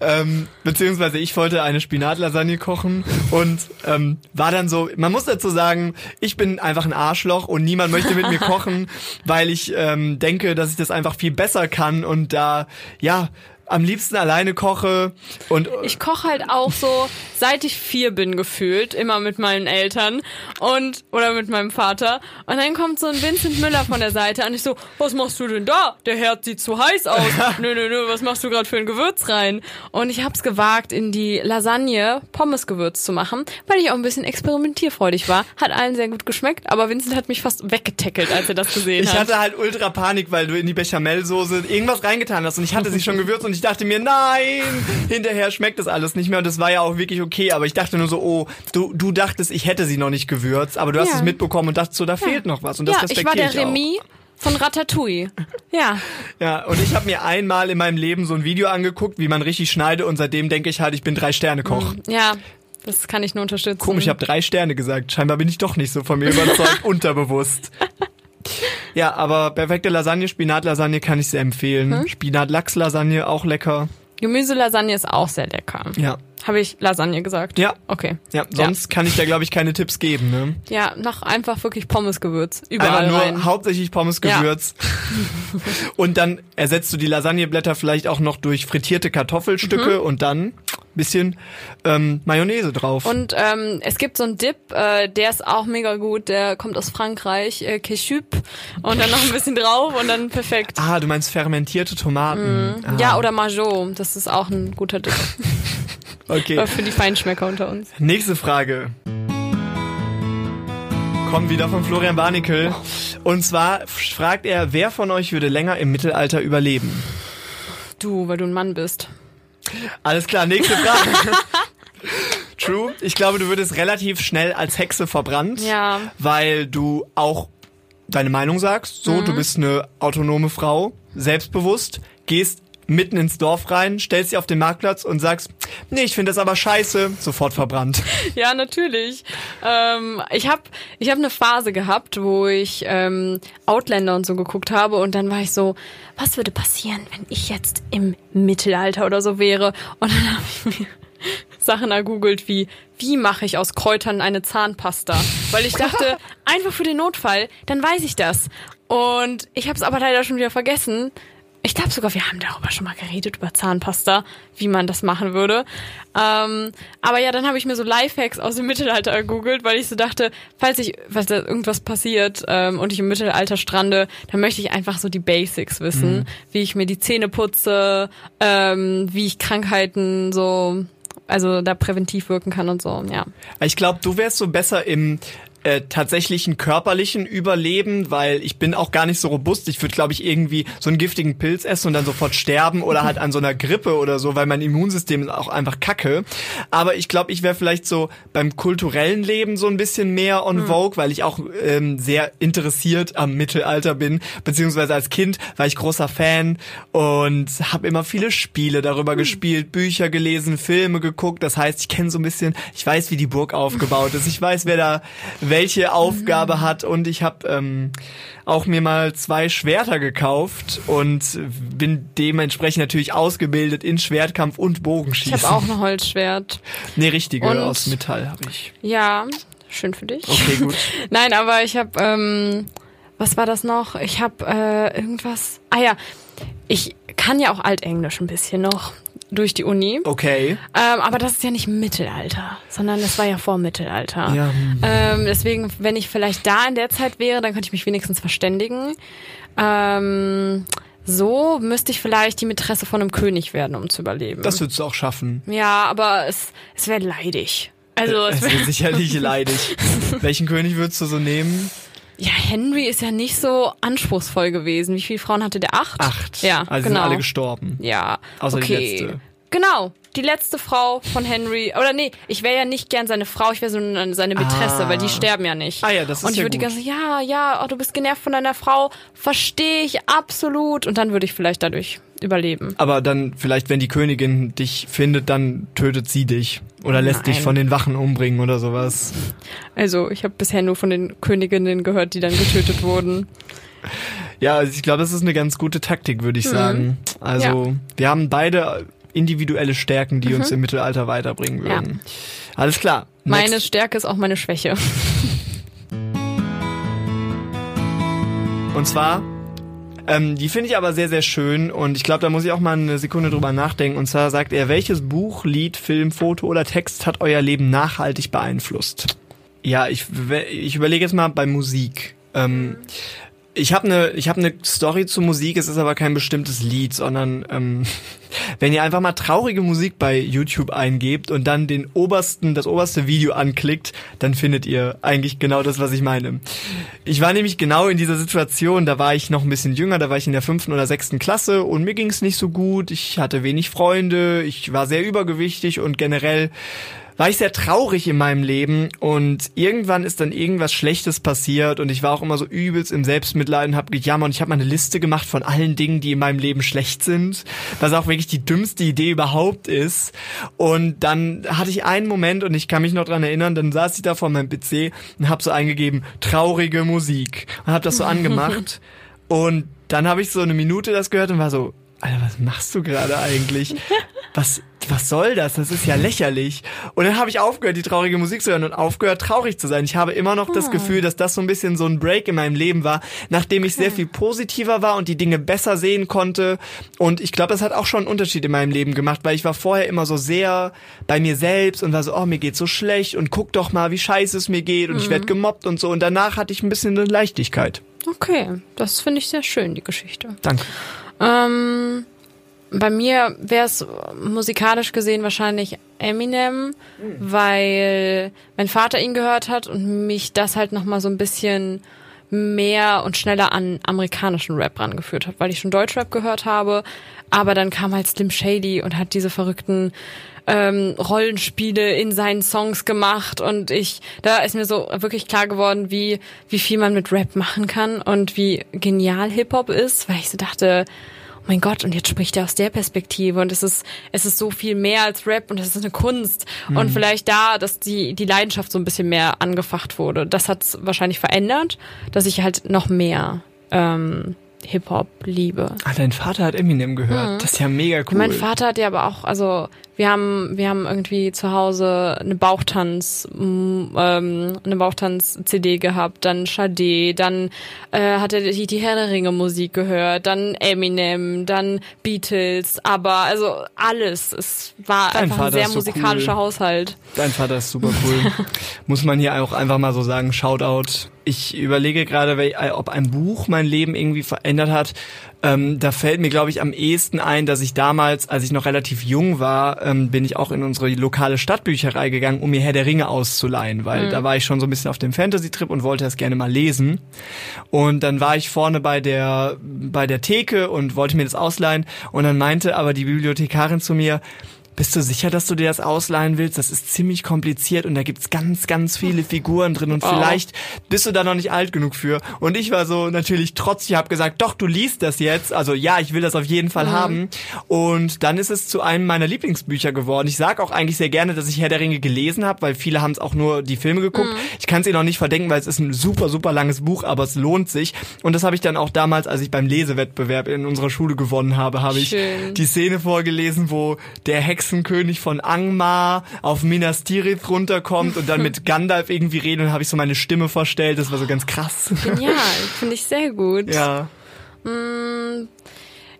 Ähm, beziehungsweise ich wollte eine Spinatlasagne kochen und ähm, war dann so, man muss dazu sagen, ich bin einfach ein Arschloch und niemand möchte mit mir [laughs] kochen, weil ich ähm, denke, dass ich das einfach viel besser kann und da, ja, am liebsten alleine koche und Ich koche halt auch so, seit ich vier bin gefühlt, immer mit meinen Eltern und oder mit meinem Vater. Und dann kommt so ein Vincent Müller von der Seite an. Ich so, was machst du denn da? Der Herd sieht zu heiß aus. [laughs] nö, nö, nö, was machst du gerade für ein Gewürz rein? Und ich hab's gewagt, in die Lasagne Pommesgewürz zu machen, weil ich auch ein bisschen experimentierfreudig war. Hat allen sehr gut geschmeckt, aber Vincent hat mich fast weggetackelt, als er das gesehen ich hat. hatte halt ultra Panik, weil du in die Bechamelsoße irgendwas reingetan hast und ich hatte sie schon gewürzt und ich dachte mir, nein, hinterher schmeckt das alles nicht mehr und das war ja auch wirklich okay, aber ich dachte nur so, oh, du, du dachtest, ich hätte sie noch nicht gewürzt, aber du hast Ja. es mitbekommen und dachtest so, da fehlt noch was und das ja, ich war respektiere der. Remy von Ratatouille. Ja. Ja, und ich habe mir einmal in meinem Leben so ein Video angeguckt, wie man richtig schneide und seitdem denke ich halt, ich bin drei Sterne Koch. Ja, das kann ich nur unterstützen. Komisch, ich habe drei Sterne gesagt. Scheinbar bin ich doch nicht so von mir überzeugt, [laughs] unterbewusst. Ja, aber perfekte Lasagne, Spinatlasagne kann ich sehr empfehlen. Hm? Spinat-Lachs-Lasagne auch lecker. Gemüselasagne ist auch sehr lecker. Ja, Habe ich Lasagne gesagt? Ja. Okay. ja. Sonst kann ich da glaube ich keine Tipps geben. Ne? Ja, noch einfach wirklich Pommesgewürz. Überall Aber nur rein. hauptsächlich Pommesgewürz. [laughs] und dann ersetzt du die Lasagneblätter vielleicht auch noch durch frittierte Kartoffelstücke und dann bisschen ähm, Mayonnaise drauf. Und ähm, es gibt so einen Dip, äh, der ist auch mega gut. Der kommt aus Frankreich, äh, Ketchup. Und dann noch ein bisschen drauf und dann perfekt. ah, du meinst fermentierte Tomaten. Ah, Mhm. Ja, oder Majot. Das ist auch ein guter Dip. [laughs] Okay. Für die Feinschmecker unter uns. Nächste Frage. Kommt wieder von Florian Barnikel. Und zwar fragt er, wer von euch würde länger im Mittelalter überleben? Du, weil du ein Mann bist. Alles klar, nächste Frage. [laughs] True. Ich glaube, du würdest relativ schnell als Hexe verbrannt. Ja. Weil du auch deine Meinung sagst. So, du bist eine autonome Frau, selbstbewusst, gehst mitten ins Dorf rein, stellst dich auf den Marktplatz und sagst, nee, ich finde das aber scheiße, sofort verbrannt. [laughs] Ja, natürlich. Ähm, ich habe ich hab eine Phase gehabt, wo ich ähm, Outlander und so geguckt habe und dann war ich so, was würde passieren, wenn ich jetzt im Mittelalter oder so wäre? Und dann [laughs] habe ich mir Sachen ergoogelt wie, wie mache ich aus Kräutern eine Zahnpasta? Weil ich dachte, [laughs] einfach für den Notfall, dann weiß ich das. Und ich habe es aber leider schon wieder vergessen. Ich glaube sogar, wir haben darüber schon mal geredet, über Zahnpasta, wie man das machen würde. Ähm, aber ja, dann habe ich mir so Lifehacks aus dem Mittelalter ergoogelt, weil ich so dachte, falls ich, falls da irgendwas passiert ähm, und ich im Mittelalter strande, dann möchte ich einfach so die Basics wissen, wie ich mir die Zähne putze, ähm, wie ich Krankheiten so, also da präventiv wirken kann und so, ja. Ich glaube, du wärst so besser im äh, tatsächlichen körperlichen Überleben, weil ich bin auch gar nicht so robust. Ich würde, glaube ich, irgendwie so einen giftigen Pilz essen und dann sofort sterben oder halt an so einer Grippe oder so, weil mein Immunsystem ist auch einfach kacke. Aber ich glaube, ich wäre vielleicht so beim kulturellen Leben so ein bisschen mehr on vogue, weil ich auch ähm, sehr interessiert am Mittelalter bin, beziehungsweise als Kind war ich großer Fan und habe immer viele Spiele darüber gespielt, Bücher gelesen, Filme geguckt. Das heißt, ich kenne so ein bisschen, ich weiß, wie die Burg aufgebaut ist. Ich weiß, wer da welche Aufgabe hat und ich habe ähm, auch mir mal zwei Schwerter gekauft und bin dementsprechend natürlich ausgebildet in Schwertkampf und Ich Bogenschießen. habe auch ein Holzschwert. [laughs] nee, richtige Und- aus Metall habe ich. Ja, schön für dich. Okay, gut. [laughs] Nein, aber ich habe, ähm, was war das noch? Ich habe äh, irgendwas. Ah ja, ich kann ja auch Altenglisch ein bisschen noch durch die Uni. Okay. Ähm, aber das ist ja nicht Mittelalter, sondern das war ja vor Mittelalter. Ja, hm. Ähm, deswegen, wenn ich vielleicht da in der Zeit wäre, dann könnte ich mich wenigstens verständigen. Ähm, so müsste ich vielleicht die Mätresse von einem König werden, um zu überleben. Das würdest du auch schaffen. ja, aber es, es wäre leidig. Also es Es wär, ist [laughs] sicherlich leidig. Welchen König würdest du so nehmen? Ja, Henry ist ja nicht so anspruchsvoll gewesen. Wie viele Frauen hatte der? Acht? Acht. Ja, also genau. sind alle gestorben. ja, Außer die okay. letzte. Genau, die letzte Frau von Henry. Oder nee, ich wäre ja nicht gern seine Frau, ich wäre so eine- seine Mätresse, Ah. weil die sterben ja nicht. Ah ja, das ist Und ich ja würde die ganze, ja, ja, oh, du bist genervt von deiner Frau, verstehe ich absolut. Und dann würde ich vielleicht dadurch überleben. Aber dann vielleicht, wenn die Königin dich findet, dann tötet sie dich. Oder lässt dich Nein. von den Wachen umbringen oder sowas. Also ich habe bisher nur von den Königinnen gehört, die dann getötet wurden. Ja, also ich glaube, das ist eine ganz gute Taktik, würde ich sagen. Also, wir haben beide individuelle Stärken, die uns im Mittelalter weiterbringen Mhm. Ja. würden. Alles klar. Meine Next. Stärke ist auch meine Schwäche. Und zwar Ähm, die finde ich aber sehr, sehr schön und ich glaube, da muss ich auch mal eine Sekunde drüber nachdenken. Und zwar sagt er, welches Buch, Lied, Film, Foto oder Text hat euer Leben nachhaltig beeinflusst? Ja, ich, ich überlege jetzt mal bei Musik. Ähm, ich habe eine ich habe eine Story zur Musik, es ist aber kein bestimmtes Lied, sondern ähm, [laughs] wenn ihr einfach mal traurige Musik bei YouTube eingebt und dann den obersten das oberste Video anklickt, dann findet ihr eigentlich genau das, was ich meine. Ich war nämlich genau in dieser Situation, da war ich noch ein bisschen jünger, da war ich in der fünften oder sechsten Klasse und mir ging es nicht so gut, ich hatte wenig Freunde, ich war sehr übergewichtig und generell war ich sehr traurig in meinem Leben und irgendwann ist dann irgendwas Schlechtes passiert und ich war auch immer so übelst im Selbstmitleid und habe gejammert und ich habe mal eine Liste gemacht von allen Dingen, die in meinem Leben schlecht sind, was auch wirklich die dümmste Idee überhaupt ist. Und dann hatte ich einen Moment und ich kann mich noch dran erinnern, dann saß ich da vor meinem PC und habe so eingegeben, traurige Musik und habe das so [laughs] angemacht und dann habe ich so eine Minute das gehört und war so, Alter, was machst du gerade eigentlich? Was, was soll das? Das ist ja lächerlich. Und dann habe ich aufgehört, die traurige Musik zu hören und aufgehört, traurig zu sein. Ich habe immer noch das ah. Gefühl, dass das so ein bisschen so ein Break in meinem Leben war, nachdem ich sehr viel positiver war und die Dinge besser sehen konnte. Und ich glaube, das hat auch schon einen Unterschied in meinem Leben gemacht, weil ich war vorher immer so sehr bei mir selbst und war so, oh, mir geht's so schlecht und guck doch mal, wie scheiße es mir geht und mhm. ich werde gemobbt und so. Und danach hatte ich ein bisschen eine Leichtigkeit. Okay, das finde ich sehr schön, die Geschichte. Danke. Ähm, bei mir wäre es musikalisch gesehen wahrscheinlich Eminem, mhm. weil mein Vater ihn gehört hat und mich das halt nochmal so ein bisschen mehr und schneller an amerikanischen Rap rangeführt hat, weil ich schon Deutschrap gehört habe, aber dann kam halt Slim Shady und hat diese verrückten ähm, Rollenspiele in seinen Songs gemacht und ich, da ist mir so wirklich klar geworden, wie, wie viel man mit Rap machen kann und wie genial Hip-Hop ist, weil ich so dachte, oh mein Gott, und jetzt spricht er aus der Perspektive und es ist, es ist so viel mehr als Rap und es ist eine Kunst mhm. und vielleicht da, dass die, die Leidenschaft so ein bisschen mehr angefacht wurde. Das hat es wahrscheinlich verändert, dass ich halt noch mehr ähm, Hip-Hop liebe. Ah, dein Vater hat Eminem gehört. Mhm. Das ist ja mega cool. Mein Vater hat ja aber auch, also wir haben, wir haben irgendwie zu Hause eine Bauchtanz, ähm, eine Bauchtanz-CD gehabt, dann Sade, dann äh, hat er die, die Herr der Ringe Musik gehört, dann Eminem, dann Beatles, aber also alles. Es war Dein einfach Vater ein sehr musikalischer cool. Haushalt. Dein Vater ist super cool. [laughs] Muss man hier auch einfach mal so sagen, Shoutout. Ich überlege gerade, ob ein Buch mein Leben irgendwie verändert hat. Ähm, da fällt mir, glaube ich, am ehesten ein, dass ich damals, als ich noch relativ jung war, ähm, bin ich auch in unsere lokale Stadtbücherei gegangen, um mir Herr der Ringe auszuleihen, weil mhm. da war ich schon so ein bisschen auf dem Fantasy-Trip und wollte das gerne mal lesen. Und dann war ich vorne bei der, bei der Theke und wollte mir das ausleihen und dann meinte aber die Bibliothekarin zu mir, bist du sicher, dass du dir das ausleihen willst? Das ist ziemlich kompliziert und da gibt's ganz, ganz viele Figuren drin und oh. vielleicht bist du da noch nicht alt genug für. Und ich war so natürlich trotzig, habe gesagt, doch, du liest das jetzt. Also ja, ich will das auf jeden Fall mhm. haben. Und dann ist es zu einem meiner Lieblingsbücher geworden. Ich sage auch eigentlich sehr gerne, dass ich Herr der Ringe gelesen habe, weil viele haben es auch nur die Filme geguckt. Mhm. Ich kann es ihnen noch nicht verdenken, weil es ist ein super, super langes Buch, aber es lohnt sich. Und das habe ich dann auch damals, als ich beim Lesewettbewerb in unserer Schule gewonnen habe, habe ich die Szene vorgelesen, wo der Hex Hexenkönig von Angmar auf Minas Tirith runterkommt und dann mit [laughs] Gandalf irgendwie redet und habe ich so meine Stimme vorstellt. Das war so ganz krass. Genial, [laughs] finde ich sehr gut. Ja. Mm,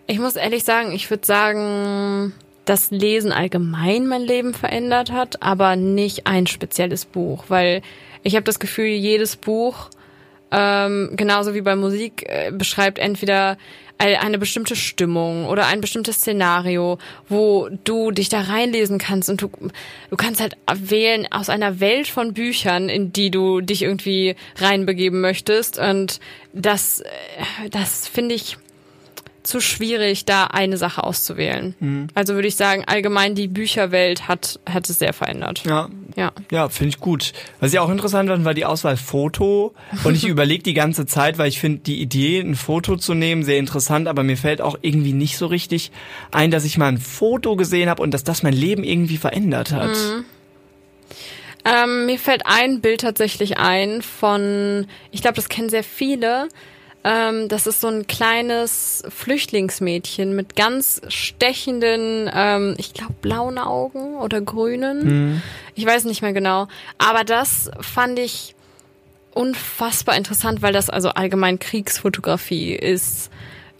ich muss ehrlich sagen, ich würde sagen, dass Lesen allgemein mein Leben verändert hat, aber nicht ein spezielles Buch, weil ich habe das Gefühl, jedes Buch ähm, genauso wie bei Musik äh, beschreibt entweder eine bestimmte Stimmung oder ein bestimmtes Szenario, wo du dich da reinlesen kannst und du, du kannst halt wählen aus einer Welt von Büchern, in die du dich irgendwie reinbegeben möchtest. Und das, äh, das finde ich zu schwierig, da eine Sache auszuwählen. Mhm. Also würde ich sagen, allgemein die Bücherwelt hat, hat es sehr verändert. Ja. Ja, ja finde ich gut. Was ich auch interessant fand, war die Auswahl Foto. Und ich [laughs] überlege die ganze Zeit, weil ich finde die Idee, ein Foto zu nehmen, sehr interessant, aber mir fällt auch irgendwie nicht so richtig ein, dass ich mal ein Foto gesehen habe und dass das mein Leben irgendwie verändert hat. Mhm. Ähm, mir fällt ein Bild tatsächlich ein von, ich glaube, das kennen sehr viele. Ähm, das ist so ein kleines Flüchtlingsmädchen mit ganz stechenden, ähm, ich glaube, blauen Augen oder grünen. Mhm. Ich weiß nicht mehr genau. Aber das fand ich unfassbar interessant, weil das also allgemein Kriegsfotografie ist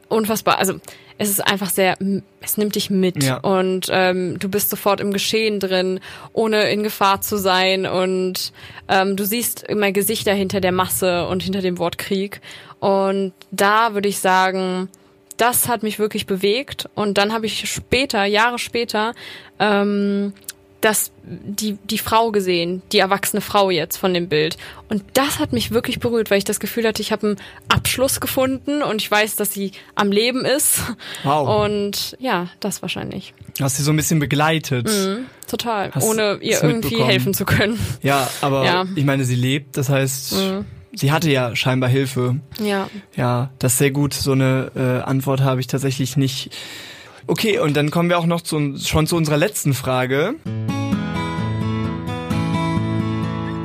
unfassbar. Also es ist einfach sehr, es nimmt dich mit Ja. und ähm, du bist sofort im Geschehen drin, ohne in Gefahr zu sein und ähm, du siehst immer Gesichter hinter der Masse und hinter dem Wort Krieg und da würde ich sagen, das hat mich wirklich bewegt und dann habe ich später, Jahre später, ähm, das, die, die Frau gesehen, die erwachsene Frau jetzt von dem Bild. Und das hat mich wirklich berührt, weil ich das Gefühl hatte, ich habe einen Abschluss gefunden und ich weiß, dass sie am Leben ist. Wow. Und ja, das wahrscheinlich. Hast sie so ein bisschen begleitet. Total. Hast ohne ihr irgendwie helfen zu können. Ja, aber Ja. ich meine, sie lebt, das heißt, sie hatte ja scheinbar Hilfe. Ja. Ja, das ist sehr gut. So eine äh, Antwort habe ich tatsächlich nicht. Okay, und dann kommen wir auch noch zu, schon zu unserer letzten Frage.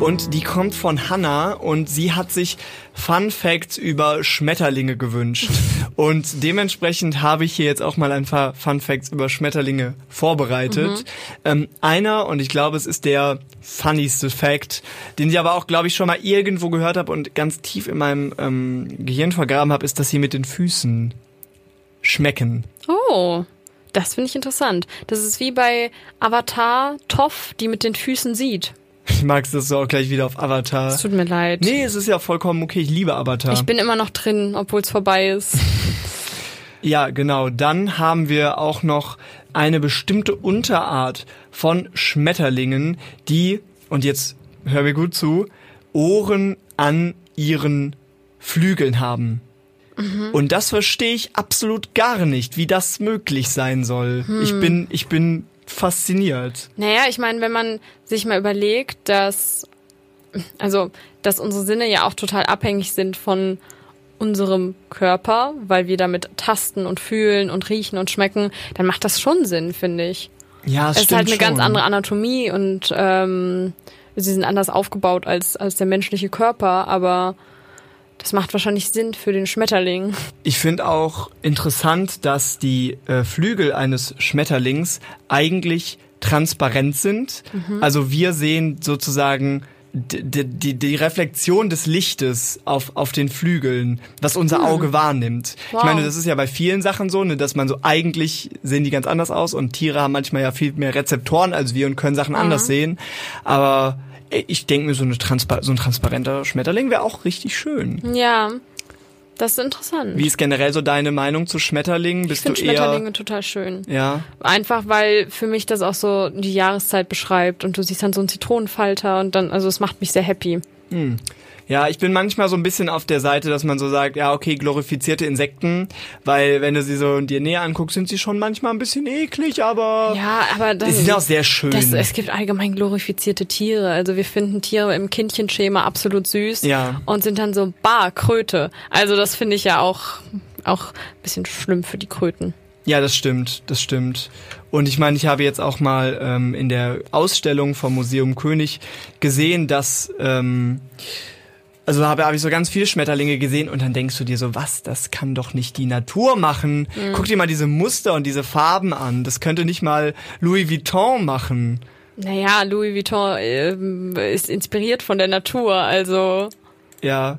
Und die kommt von Hannah und sie hat sich Fun Facts über Schmetterlinge gewünscht. [laughs] Und dementsprechend habe ich hier jetzt auch mal ein paar Fun Facts über Schmetterlinge vorbereitet. Ähm, einer, und ich glaube, es ist der funnyste Fact, den ich aber auch, glaube ich, schon mal irgendwo gehört habe und ganz tief in meinem ähm, Gehirn vergraben habe, ist, dass sie mit den Füßen schmecken. Oh. Das finde ich interessant. Das ist wie bei Avatar Toff, die mit den Füßen sieht. [laughs] Ich mag das so auch gleich wieder auf Avatar. Es tut mir leid. Nee, es ist ja vollkommen okay. Ich liebe Avatar. Ich bin immer noch drin, obwohl es vorbei ist. [laughs] Ja, genau. Dann haben wir auch noch eine bestimmte Unterart von Schmetterlingen, die, und jetzt hör mir gut zu, Ohren an ihren Flügeln haben. Und das verstehe ich absolut gar nicht, wie das möglich sein soll. Ich bin, ich bin fasziniert. Naja, ich meine, wenn man sich mal überlegt, dass, also, dass unsere Sinne ja auch total abhängig sind von unserem Körper, weil wir damit tasten und fühlen und riechen und schmecken, dann macht das schon Sinn, finde ich. Ja, es Es ist halt eine ganz schon. andere Anatomie und ähm, sie sind anders aufgebaut als, als der menschliche Körper, aber das macht wahrscheinlich Sinn für den Schmetterling. Ich finde auch interessant, dass die äh, Flügel eines Schmetterlings eigentlich transparent sind. Mhm. Also wir sehen sozusagen d- d- die, die Reflexion des Lichtes auf, auf den Flügeln, was unser Auge wahrnimmt. Ich Hm. Wow. meine, das ist ja bei vielen Sachen so, ne, dass man so eigentlich sehen die ganz anders aus und Tiere haben manchmal ja viel mehr Rezeptoren als wir und können Sachen anders sehen. Aber ich denke mir, so, eine Transpa so ein transparenter Schmetterling wäre auch richtig schön. Ja, das ist interessant. Wie ist generell so deine Meinung zu Schmetterlingen? ich Bist du finde eher Schmetterlinge total schön. ja? Einfach weil für mich das auch so die Jahreszeit beschreibt und du siehst dann so einen Zitronenfalter und dann, also es macht mich sehr happy. Ja, ich bin manchmal so ein bisschen auf der Seite, dass man so sagt, ja, okay, glorifizierte Insekten, weil wenn du sie so dir näher anguckst, sind sie schon manchmal ein bisschen eklig, aber Ja, aber das, sie sind auch sehr schön. das, es gibt allgemein glorifizierte Tiere. Also wir finden Tiere im Kindchenschema absolut süß Ja. und sind dann so bar Kröte. Also das finde ich ja auch auch ein bisschen schlimm für die Kröten. Ja, das stimmt, das stimmt. Und ich meine, ich habe jetzt auch mal ähm, in der Ausstellung vom Museum König gesehen, dass ähm, also habe habe ich so ganz viele Schmetterlinge gesehen und dann denkst du dir so, was, das kann doch nicht die Natur machen. Guck dir mal diese Muster und diese Farben an. Das könnte nicht mal Louis Vuitton machen. Naja, Louis Vuitton ähm, ist inspiriert von der Natur, also Ja,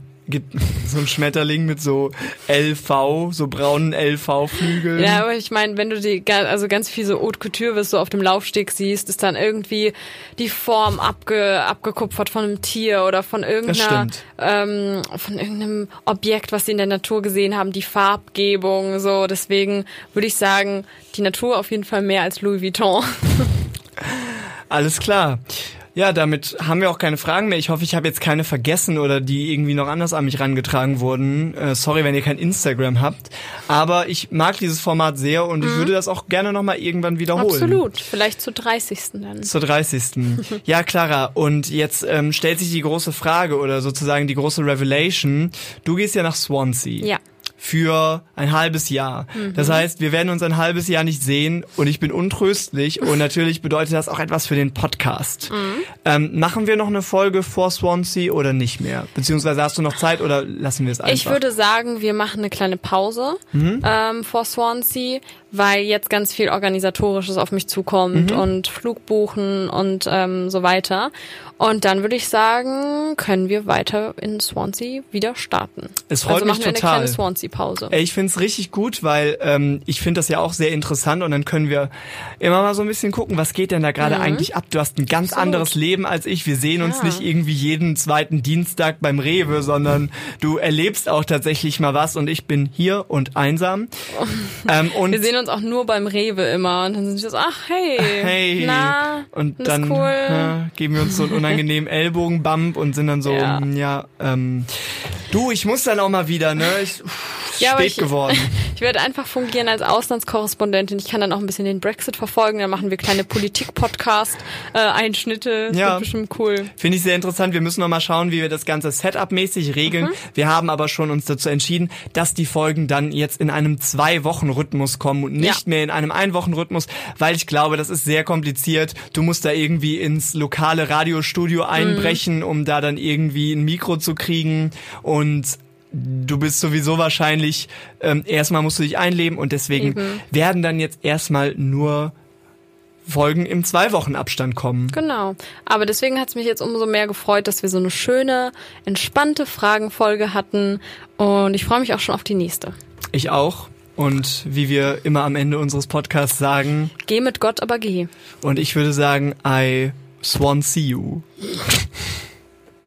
so ein Schmetterling mit so LV, so braunen LV-Flügeln. Ja, aber ich meine, wenn du die, also ganz viel so Haute Couture, was du auf dem Laufsteg siehst, ist dann irgendwie die Form abge, abgekupfert von einem Tier oder von irgendeiner, ähm, von irgendeinem Objekt, was sie in der Natur gesehen haben, die Farbgebung, so. Deswegen würde ich sagen, die Natur auf jeden Fall mehr als Louis Vuitton. Alles klar. Ja, damit haben wir auch keine Fragen mehr. Ich hoffe, ich habe jetzt keine vergessen oder die irgendwie noch anders an mich rangetragen wurden. Äh, sorry, wenn ihr kein Instagram habt. Aber ich mag dieses Format sehr und ich würde das auch gerne nochmal irgendwann wiederholen. Mhm. Absolut. Vielleicht zur 30. dann. Zur 30. [laughs] ja, Clara, und jetzt ähm, stellt sich die große Frage oder sozusagen die große Revelation. Du gehst ja nach Swansea. Ja. Für ein halbes Jahr. Das heißt, wir werden uns ein halbes Jahr nicht sehen und ich bin untröstlich und [laughs] natürlich bedeutet das auch etwas für den Podcast. Ähm, machen wir noch eine Folge vor Swansea oder nicht mehr? Beziehungsweise hast du noch Zeit oder lassen wir es einfach? Ich würde sagen, wir machen eine kleine Pause Mhm. ähm, vor Swansea, weil jetzt ganz viel organisatorisches auf mich zukommt Mhm. und Flugbuchen und ähm, so weiter. Und dann würde ich sagen, können wir weiter in Swansea wieder starten. Es freut also mich machen wir total. eine kleine Swansea-Pause. Ich find's richtig gut, weil ähm, ich finde das ja auch sehr interessant und dann können wir immer mal so ein bisschen gucken, was geht denn da gerade eigentlich ab. Du hast ein ganz Mhm. Absolut. anderes Leben als ich. Wir sehen uns Ja. nicht irgendwie jeden zweiten Dienstag beim Rewe, sondern du erlebst auch tatsächlich mal was und ich bin hier und einsam. [laughs] ähm, und Wir sehen uns auch nur beim Rewe immer und dann sind wir so, ach hey, hey na, und dann cool. äh, geben wir uns so einen unangenehmen [laughs] Ellbogenbump und sind dann so Ja. ja, ja ähm, du ich muss dann auch mal wieder ne ich, [laughs] Ja, spät ich- geworden [laughs] Ich werde einfach fungieren als Auslandskorrespondentin. Ich kann dann auch ein bisschen den Brexit verfolgen. Dann machen wir kleine Politik-Podcast-Einschnitte. Das Ja. wird bestimmt cool. Finde ich sehr interessant. Wir müssen noch mal schauen, wie wir das Ganze Setup-mäßig regeln. Wir haben aber schon uns dazu entschieden, dass die Folgen dann jetzt in einem Zwei-Wochen-Rhythmus kommen und nicht Ja. mehr in einem Ein-Wochen-Rhythmus, weil ich glaube, das ist sehr kompliziert. Du musst da irgendwie ins lokale Radiostudio einbrechen, um da dann irgendwie ein Mikro zu kriegen und du bist sowieso wahrscheinlich, ähm, erstmal musst du dich einleben und deswegen Eben. werden dann jetzt erstmal nur Folgen im Zwei-Wochen-Abstand kommen. Genau. Aber deswegen hat es mich jetzt umso mehr gefreut, dass wir so eine schöne, entspannte Fragenfolge hatten. Und ich freue mich auch schon auf die nächste. Ich auch. Und wie wir immer am Ende unseres Podcasts sagen, Geh mit Gott, aber geh. und ich würde sagen, I swan see you.